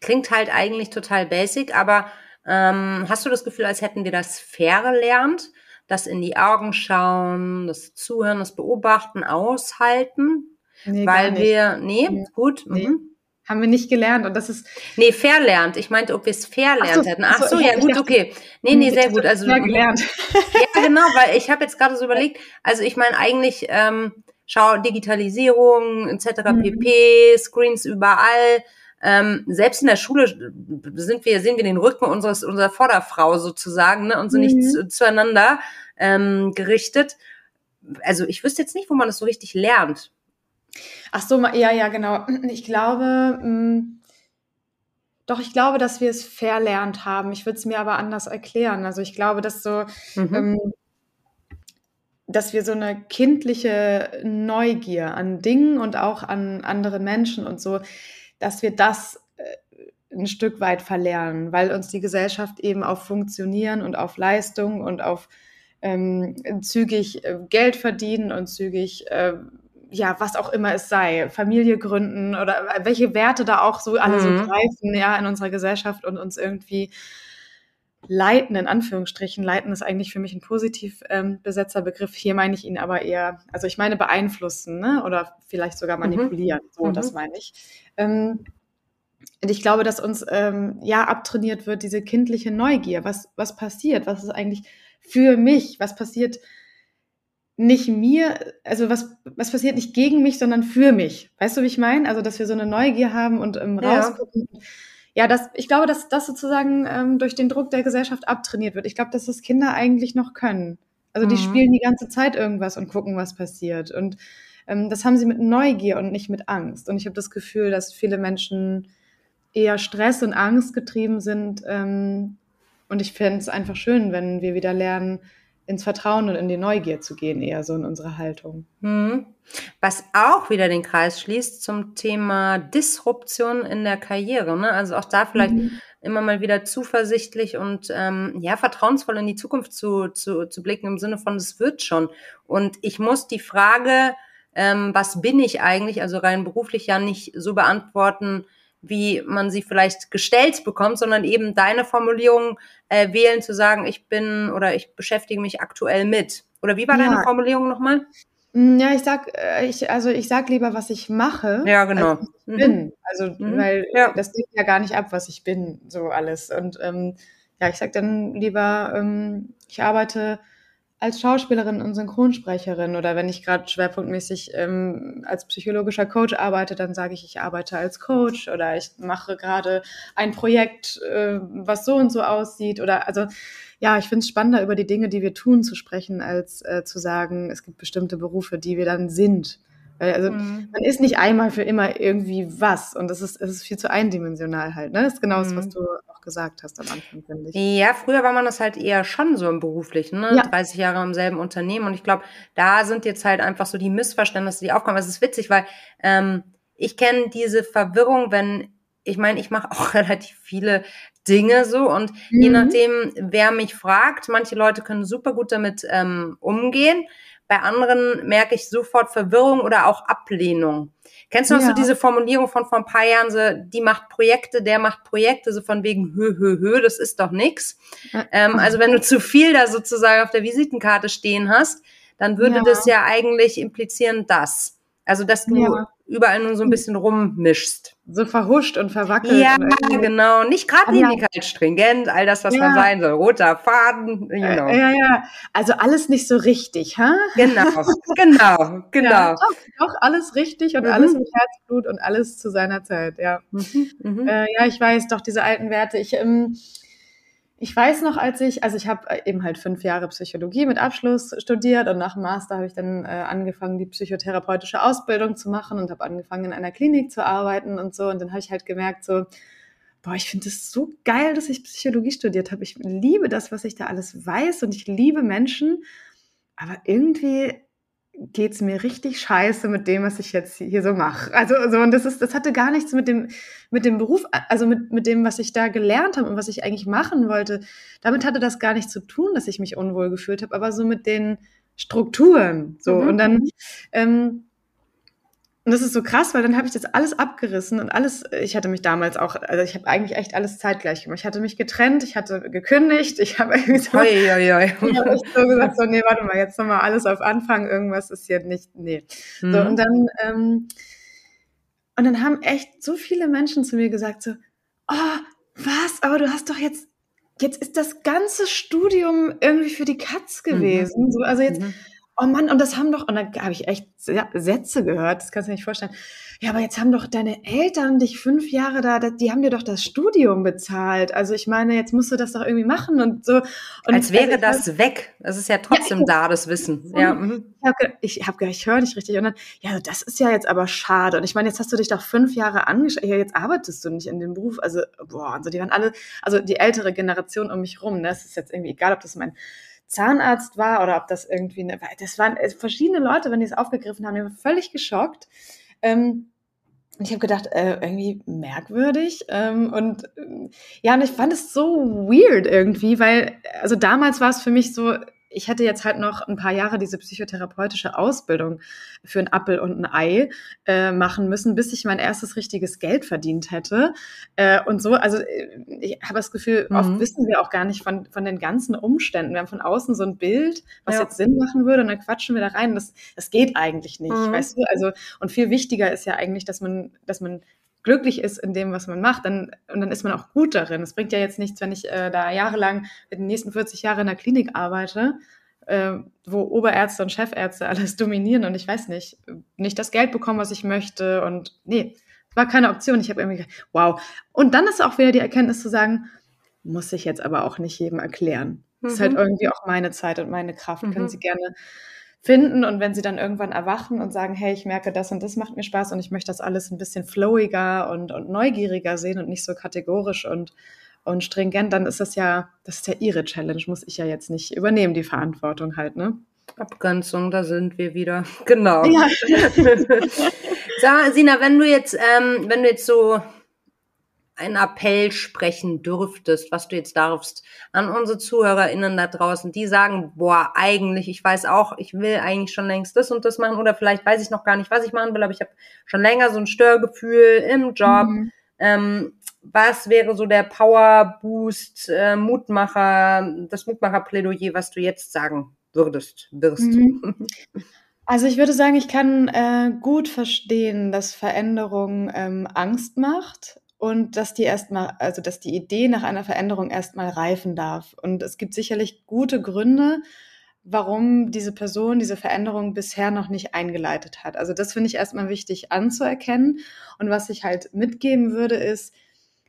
Klingt halt eigentlich total basic, aber ähm, hast du das Gefühl, als hätten wir das verlernt? Das in die Augen schauen, das Zuhören, das Beobachten, aushalten? Nee, weil wir, nee, nee. gut. Nee. Mhm. Haben wir nicht gelernt und das ist. Nee, verlernt. Ich meinte, ob wir es verlernt so, hätten. Ach so, so ja, gut, dachte, okay. Nee, nee, sehr gut. Also, gelernt. ja, genau, weil ich habe jetzt gerade so überlegt, also ich meine eigentlich, ähm, schau, Digitalisierung, etc. Mhm. pp, Screens überall, ähm, selbst in der Schule sind wir, sehen wir den Rücken unseres, unserer Vorderfrau sozusagen, ne, und so mhm. nicht zu, zueinander ähm, gerichtet. Also ich wüsste jetzt nicht, wo man das so richtig lernt. Ach so, ja, ja, genau. Ich glaube, mh, mm, doch, ich glaube, dass wir es verlernt haben. Ich würde es mir aber anders erklären. Also ich glaube, dass so, mhm. ähm, dass wir so eine kindliche Neugier an Dingen und auch an anderen Menschen und so, dass wir das äh, ein Stück weit verlernen, weil uns die Gesellschaft eben auf Funktionieren und auf Leistung und auf ähm, zügig äh, Geld verdienen und zügig, äh, ja, was auch immer es sei, Familie gründen oder welche Werte da auch so alle mhm. so greifen, ja, in unserer Gesellschaft und uns irgendwie leiten, in Anführungsstrichen. Leiten ist eigentlich für mich ein positiv ähm, besetzter Begriff. Hier meine ich ihn aber eher, also ich meine beeinflussen ne? oder vielleicht sogar mhm. manipulieren. Mhm. So, mhm. das meine ich. Ähm, und ich glaube, dass uns ähm, ja abtrainiert wird, diese kindliche Neugier. Was, was passiert? Was ist eigentlich für mich? Was passiert nicht mir? Also was, was passiert nicht gegen mich, sondern für mich? Weißt du, wie ich meine? Also, dass wir so eine Neugier haben und ähm, rausgucken. Ja ja, das, ich glaube, dass das sozusagen ähm, durch den Druck der Gesellschaft abtrainiert wird. Ich glaube, dass das Kinder eigentlich noch können. Also die mhm. spielen die ganze Zeit irgendwas und gucken, was passiert. Und ähm, das haben sie mit Neugier und nicht mit Angst. Und ich habe das Gefühl, dass viele Menschen eher Stress und Angst getrieben sind. Ähm, und ich fände es einfach schön, wenn wir wieder lernen, ins Vertrauen und in die Neugier zu gehen, eher so in unserer Haltung. Mhm. Was auch wieder den Kreis schließt zum Thema Disruption in der Karriere. Ne? Also auch da vielleicht mhm. immer mal wieder zuversichtlich und ähm, ja, vertrauensvoll in die Zukunft zu, zu, zu blicken im Sinne von, es wird schon. Und ich muss die Frage, ähm, was bin ich eigentlich, also rein beruflich ja nicht so beantworten, wie man sie vielleicht gestellt bekommt, sondern eben deine Formulierung äh, wählen, zu sagen, ich bin oder ich beschäftige mich aktuell mit. Oder wie war ja. deine Formulierung nochmal? Mm, ja, ich sag, äh, ich, also ich sag lieber, was ich mache. Ja, genau. Als ich mhm. bin. Also, mhm. weil ja. das liegt ja gar nicht ab, was ich bin, so alles. Und ähm, ja, ich sag dann lieber, ähm, ich arbeite als Schauspielerin und Synchronsprecherin oder wenn ich gerade schwerpunktmäßig ähm, als psychologischer Coach arbeite, dann sage ich, ich arbeite als Coach oder ich mache gerade ein Projekt, äh, was so und so aussieht oder also ja, ich finde es spannender, über die Dinge, die wir tun, zu sprechen, als äh, zu sagen, es gibt bestimmte Berufe, die wir dann sind. Also mhm. man ist nicht einmal für immer irgendwie was und das ist, es ist viel zu eindimensional halt. Ne? Das ist genau das, was mhm. du auch gesagt hast am Anfang, finde ich. Ja, früher war man das halt eher schon so im Beruflichen, ne? Ja. 30 Jahre im selben Unternehmen und ich glaube, da sind jetzt halt einfach so die Missverständnisse, die aufkommen. Es ist witzig, weil ähm, ich kenne diese Verwirrung, wenn ich meine, ich mache auch relativ viele Dinge so und mhm. je nachdem, wer mich fragt, manche Leute können super gut damit ähm, umgehen. Bei anderen merke ich sofort Verwirrung oder auch Ablehnung. Kennst du noch ja. so diese Formulierung von vor ein paar Jahren, so, die macht Projekte, der macht Projekte, so von wegen hö, hö, hö, das ist doch nix. Ähm, also wenn du zu viel da sozusagen auf der Visitenkarte stehen hast, dann würde ja. das ja eigentlich implizieren, dass. Also, dass du ja. überall nur so ein bisschen rummischst. So verhuscht und verwackelt. Ja, und genau. Nicht geradlinig, ja. stringent, all das, was ja. man sein soll. Roter Faden, you know. Ja, ja. Also alles nicht so richtig, ha? Genau, genau, genau. Ja, doch, doch, alles richtig und mhm. alles mit Herzblut und alles zu seiner Zeit, ja. Mhm. Mhm. Äh, ja, ich weiß, doch, diese alten Werte. Ich, ähm, ich weiß noch, als ich, also ich habe äh, eben halt fünf Jahre Psychologie mit Abschluss studiert und nach dem Master habe ich dann äh, angefangen, die psychotherapeutische Ausbildung zu machen und habe angefangen, in einer Klinik zu arbeiten und so. Und dann habe ich halt gemerkt, so, boah, ich finde es so geil, dass ich Psychologie studiert habe. Ich liebe das, was ich da alles weiß und ich liebe Menschen. Aber irgendwie geht's mir richtig scheiße mit dem, was ich jetzt hier so mache. Also, so, und das ist, das hatte gar nichts mit dem, mit dem Beruf, also mit, mit dem, was ich da gelernt habe und was ich eigentlich machen wollte. Damit hatte das gar nichts zu tun, dass ich mich unwohl gefühlt habe, aber so mit den Strukturen, so. Mhm. Und dann, ähm, und das ist so krass, weil dann habe ich das alles abgerissen und alles, ich hatte mich damals auch, also ich habe eigentlich echt alles zeitgleich gemacht. Ich hatte mich getrennt, ich hatte gekündigt, ich habe irgendwie so, oi, oi, oi. Ich hab so gesagt, so, nee, warte mal, jetzt nochmal alles auf Anfang, irgendwas ist hier nicht, nee. Mhm. So, und dann, ähm, und dann haben echt so viele Menschen zu mir gesagt, so, oh, was, aber du hast doch jetzt, jetzt ist das ganze Studium irgendwie für die Katz mhm. gewesen. Mhm. So, also jetzt, mhm oh Mann, und das haben doch, und dann habe ich echt Sätze gehört, das kannst du dir nicht vorstellen. Ja, aber jetzt haben doch deine Eltern dich fünf Jahre da, die haben dir doch das Studium bezahlt. Also ich meine, jetzt musst du das doch irgendwie machen und so. Und Als wäre also das weg. Das ist ja trotzdem ja, da, das Wissen. Ja. Mhm. Ich habe hab, ich höre nicht richtig. Und dann, ja, das ist ja jetzt aber schade. Und ich meine, jetzt hast du dich doch fünf Jahre angeschaut. Ja, jetzt arbeitest du nicht in dem Beruf. Also, boah, und so, die waren alle, also die ältere Generation um mich rum, ne? Das ist jetzt irgendwie egal, ob das mein Zahnarzt war oder ob das irgendwie eine, das waren äh, verschiedene Leute, wenn die es aufgegriffen haben, die waren völlig geschockt. Ähm, ich habe gedacht, äh, irgendwie merkwürdig. Ähm, und äh, ja, und ich fand es so weird irgendwie, weil, also damals war es für mich so, ich hätte jetzt halt noch ein paar Jahre diese psychotherapeutische Ausbildung für ein Appel und ein Ei äh, machen müssen, bis ich mein erstes richtiges Geld verdient hätte. Äh, und so, also äh, ich habe das Gefühl, mhm. oft wissen wir auch gar nicht von, von den ganzen Umständen. Wir haben von außen so ein Bild, was ja. jetzt Sinn machen würde, und dann quatschen wir da rein. Das, das geht eigentlich nicht, mhm. weißt du? Also, und viel wichtiger ist ja eigentlich, dass man, dass man glücklich ist in dem, was man macht, dann, und dann ist man auch gut darin. Es bringt ja jetzt nichts, wenn ich äh, da jahrelang in den nächsten 40 Jahren in der Klinik arbeite, äh, wo Oberärzte und Chefärzte alles dominieren und ich weiß nicht, nicht das Geld bekommen, was ich möchte und nee, war keine Option. Ich habe irgendwie gedacht, wow. Und dann ist auch wieder die Erkenntnis zu sagen, muss ich jetzt aber auch nicht jedem erklären. Mhm. Das ist halt mhm. irgendwie auch meine Zeit und meine Kraft. Mhm. Können Sie gerne finden und wenn sie dann irgendwann erwachen und sagen, hey, ich merke das und das macht mir Spaß und ich möchte das alles ein bisschen flowiger und, und neugieriger sehen und nicht so kategorisch und und stringent, dann ist das ja, das ist ja ihre Challenge, muss ich ja jetzt nicht übernehmen, die Verantwortung halt, ne? Abgrenzung, da sind wir wieder. Genau. Ja. Sag, Sina, wenn du jetzt, ähm, wenn du jetzt so einen Appell sprechen dürftest, was du jetzt darfst, an unsere ZuhörerInnen da draußen, die sagen, boah, eigentlich, ich weiß auch, ich will eigentlich schon längst das und das machen oder vielleicht weiß ich noch gar nicht, was ich machen will, aber ich habe schon länger so ein Störgefühl im Job. Mhm. Ähm, was wäre so der Power Boost, äh, Mutmacher, das Mutmacher-Plädoyer, was du jetzt sagen würdest, wirst? Mhm. Also ich würde sagen, ich kann äh, gut verstehen, dass Veränderung ähm, Angst macht und dass die erstmal, also dass die Idee nach einer Veränderung erstmal reifen darf. Und es gibt sicherlich gute Gründe, warum diese Person diese Veränderung bisher noch nicht eingeleitet hat. Also das finde ich erstmal wichtig anzuerkennen. Und was ich halt mitgeben würde, ist,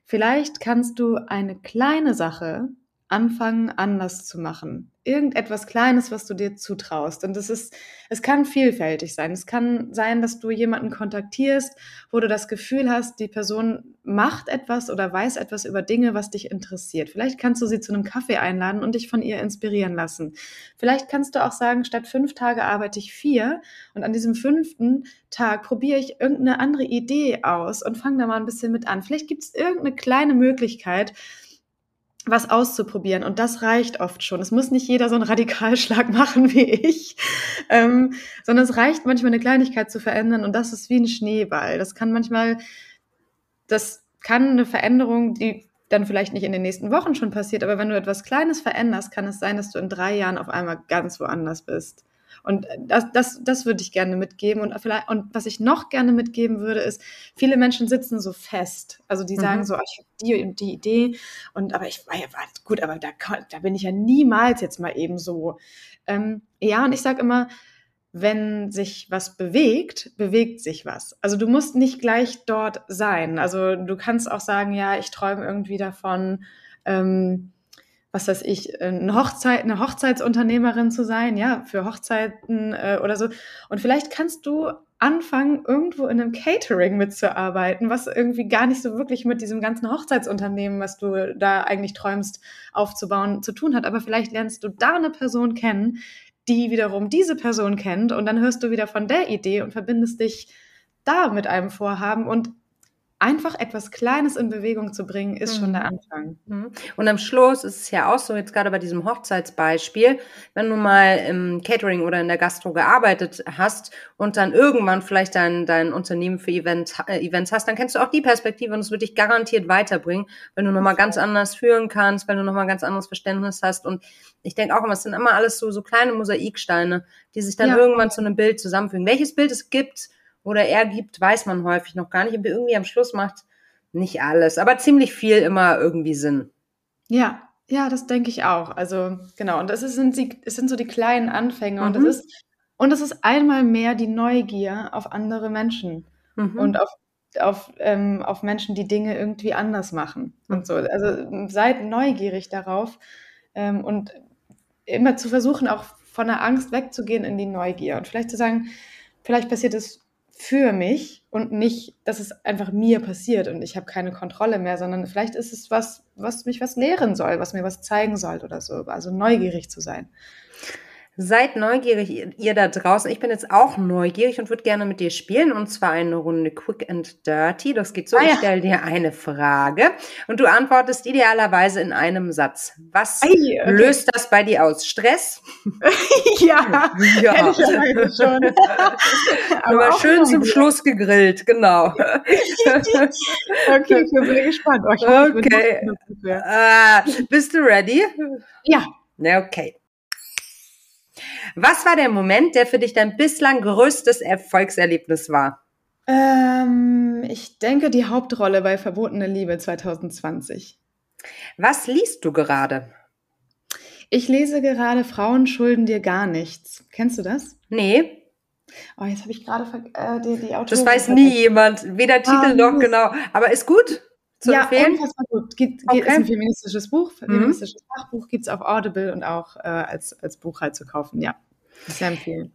vielleicht kannst du eine kleine Sache anfangen, anders zu machen. Irgendetwas Kleines, was du dir zutraust. Und das ist, es kann vielfältig sein. Es kann sein, dass du jemanden kontaktierst, wo du das Gefühl hast, die Person macht etwas oder weiß etwas über Dinge, was dich interessiert. Vielleicht kannst du sie zu einem Kaffee einladen und dich von ihr inspirieren lassen. Vielleicht kannst du auch sagen, statt fünf Tage arbeite ich vier und an diesem fünften Tag probiere ich irgendeine andere Idee aus und fange da mal ein bisschen mit an. Vielleicht gibt es irgendeine kleine Möglichkeit, was auszuprobieren. Und das reicht oft schon. Es muss nicht jeder so einen Radikalschlag machen wie ich, ähm, sondern es reicht manchmal eine Kleinigkeit zu verändern und das ist wie ein Schneeball. Das kann manchmal, das kann eine Veränderung, die dann vielleicht nicht in den nächsten Wochen schon passiert, aber wenn du etwas Kleines veränderst, kann es sein, dass du in drei Jahren auf einmal ganz woanders bist. Und das, das, das würde ich gerne mitgeben. Und vielleicht, und was ich noch gerne mitgeben würde, ist, viele Menschen sitzen so fest. Also die sagen mhm. so, ich habe die und die Idee. Und aber ich war ja gut, aber da, da bin ich ja niemals jetzt mal eben so. Ähm, ja, und ich sage immer, wenn sich was bewegt, bewegt sich was. Also du musst nicht gleich dort sein. Also du kannst auch sagen, ja, ich träume irgendwie davon, ähm, was weiß ich, eine, Hochzeit, eine Hochzeitsunternehmerin zu sein, ja, für Hochzeiten äh, oder so. Und vielleicht kannst du anfangen, irgendwo in einem Catering mitzuarbeiten, was irgendwie gar nicht so wirklich mit diesem ganzen Hochzeitsunternehmen, was du da eigentlich träumst, aufzubauen, zu tun hat. Aber vielleicht lernst du da eine Person kennen, die wiederum diese Person kennt und dann hörst du wieder von der Idee und verbindest dich da mit einem Vorhaben und einfach etwas Kleines in Bewegung zu bringen, ist mhm. schon der. Anfang. Mhm. Und am Schluss ist es ja auch so, jetzt gerade bei diesem Hochzeitsbeispiel, wenn du mal im Catering oder in der Gastro gearbeitet hast und dann irgendwann vielleicht dein, dein Unternehmen für Event, äh, Events hast, dann kennst du auch die Perspektive und es wird dich garantiert weiterbringen, wenn du nochmal ganz anders führen kannst, wenn du nochmal ganz anderes Verständnis hast. Und ich denke auch immer, es sind immer alles so, so kleine Mosaiksteine, die sich dann ja. irgendwann zu einem Bild zusammenfügen. Welches Bild es gibt, oder er gibt, weiß man häufig noch gar nicht. Und irgendwie am Schluss macht nicht alles, aber ziemlich viel immer irgendwie Sinn. Ja, ja, das denke ich auch. Also genau, und das ist, sind, die, es sind so die kleinen Anfänge mhm. und das ist und es ist einmal mehr die Neugier auf andere Menschen mhm. und auf auf, ähm, auf Menschen, die Dinge irgendwie anders machen und so. Also seid neugierig darauf ähm, und immer zu versuchen, auch von der Angst wegzugehen in die Neugier und vielleicht zu sagen, vielleicht passiert es für mich und nicht, dass es einfach mir passiert und ich habe keine Kontrolle mehr, sondern vielleicht ist es was, was mich was lehren soll, was mir was zeigen soll oder so. Also neugierig zu sein. Seid neugierig, ihr da draußen. Ich bin jetzt auch neugierig und würde gerne mit dir spielen. Und zwar eine Runde Quick and Dirty. Das geht so, ah, ja. ich stelle dir eine Frage und du antwortest idealerweise in einem Satz. Was Ei, okay. löst das bei dir aus? Stress? ja, ja. Ich schon. Aber schön zum Schluss gegrillt, genau. okay, ich bin sehr gespannt. Oh, hoffe, okay. Uh, bist du ready? Ja. Okay. Was war der Moment, der für dich dein bislang größtes Erfolgserlebnis war? Ähm, ich denke die Hauptrolle bei Verbotene Liebe 2020. Was liest du gerade? Ich lese gerade Frauen schulden dir gar nichts. Kennst du das? Nee. Oh, jetzt habe ich gerade äh, die, die Autorin. Das weiß nie jemand, weder Titel ah, noch genau. Aber ist gut zu ja, empfehlen? unfassbar gut. Gibt, okay. Ist ein feministisches Buch, mhm. feministisches mhm. Fachbuch, gibt es auf Audible und auch äh, als, als Buch halt zu kaufen, ja. Sehr empfehlen.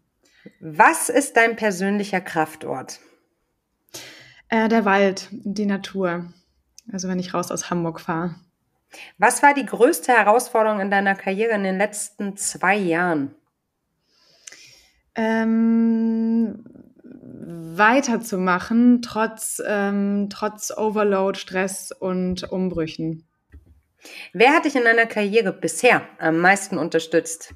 Was ist dein persönlicher Kraftort? Äh, der Wald, die Natur. Also wenn ich raus aus Hamburg fahre. Was war die größte Herausforderung in deiner Karriere in den letzten zwei Jahren? Ähm, weiterzumachen, trotz, ähm, trotz Overload, Stress und Umbrüchen. Wer hat dich in deiner Karriere bisher am meisten unterstützt?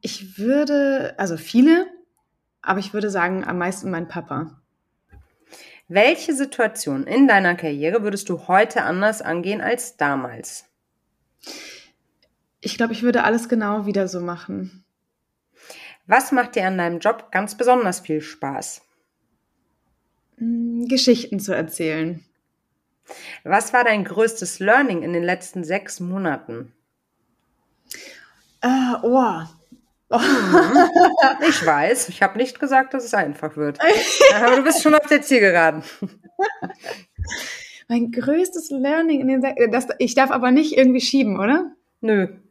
Ich würde, also viele, aber ich würde sagen, am meisten mein Papa. Welche Situation in deiner Karriere würdest du heute anders angehen als damals? Ich glaube, ich würde alles genau wieder so machen. Was macht dir an deinem Job ganz besonders viel Spaß? Hm, Geschichten zu erzählen. Was war dein größtes Learning in den letzten sechs Monaten? Äh, oh. oh. Ich weiß, ich habe nicht gesagt, dass es einfach wird. Aber du bist schon auf der Zielgeraden. Mein größtes Learning in den sechs, ich darf aber nicht irgendwie schieben, oder? Nö.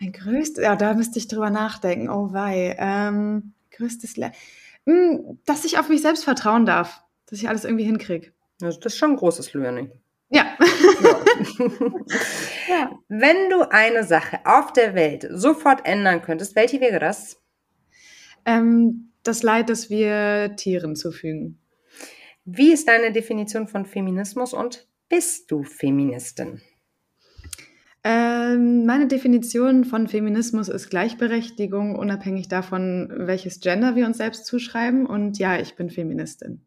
Mein größtes, ja, da müsste ich drüber nachdenken. Oh wei. Ähm, größtes Learning. Hm, dass ich auf mich selbst vertrauen darf, dass ich alles irgendwie hinkriege. Also das ist schon ein großes Learning. Ja. Ja. ja. Wenn du eine Sache auf der Welt sofort ändern könntest, welche wäre das? Ähm, das Leid, das wir Tieren zufügen. Wie ist deine Definition von Feminismus und bist du Feministin? Ähm, meine Definition von Feminismus ist Gleichberechtigung, unabhängig davon, welches Gender wir uns selbst zuschreiben. Und ja, ich bin Feministin.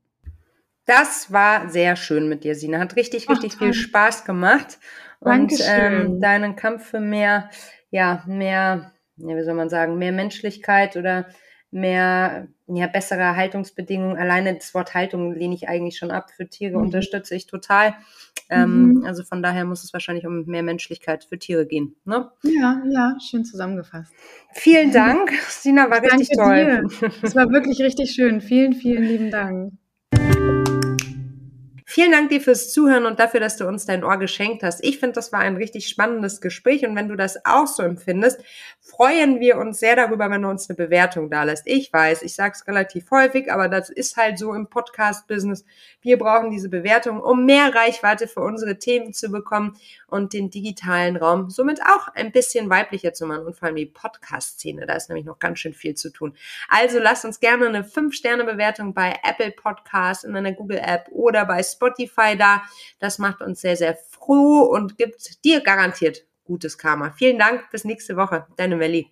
Das war sehr schön mit dir, Sina. Hat richtig, richtig Ach, viel Spaß gemacht. Und ähm, deinen Kampf für mehr, ja, mehr, ja, wie soll man sagen, mehr Menschlichkeit oder mehr, ja, bessere Haltungsbedingungen. Alleine das Wort Haltung lehne ich eigentlich schon ab. Für Tiere mhm. unterstütze ich total. Ähm, mhm. Also von daher muss es wahrscheinlich um mehr Menschlichkeit für Tiere gehen. Ne? Ja, ja, schön zusammengefasst. Vielen Dank. Sina war richtig toll. Es war wirklich richtig schön. Vielen, vielen lieben Dank. Vielen Dank dir fürs Zuhören und dafür, dass du uns dein Ohr geschenkt hast. Ich finde, das war ein richtig spannendes Gespräch und wenn du das auch so empfindest, freuen wir uns sehr darüber, wenn du uns eine Bewertung da lässt. Ich weiß, ich sage es relativ häufig, aber das ist halt so im Podcast-Business. Wir brauchen diese Bewertung, um mehr Reichweite für unsere Themen zu bekommen und den digitalen Raum somit auch ein bisschen weiblicher zu machen und vor allem die Podcast-Szene. Da ist nämlich noch ganz schön viel zu tun. Also lasst uns gerne eine 5-Sterne-Bewertung bei Apple Podcast in einer Google-App oder bei Spotify da. Das macht uns sehr, sehr froh und gibt dir garantiert gutes Karma. Vielen Dank. Bis nächste Woche. Deine Melli.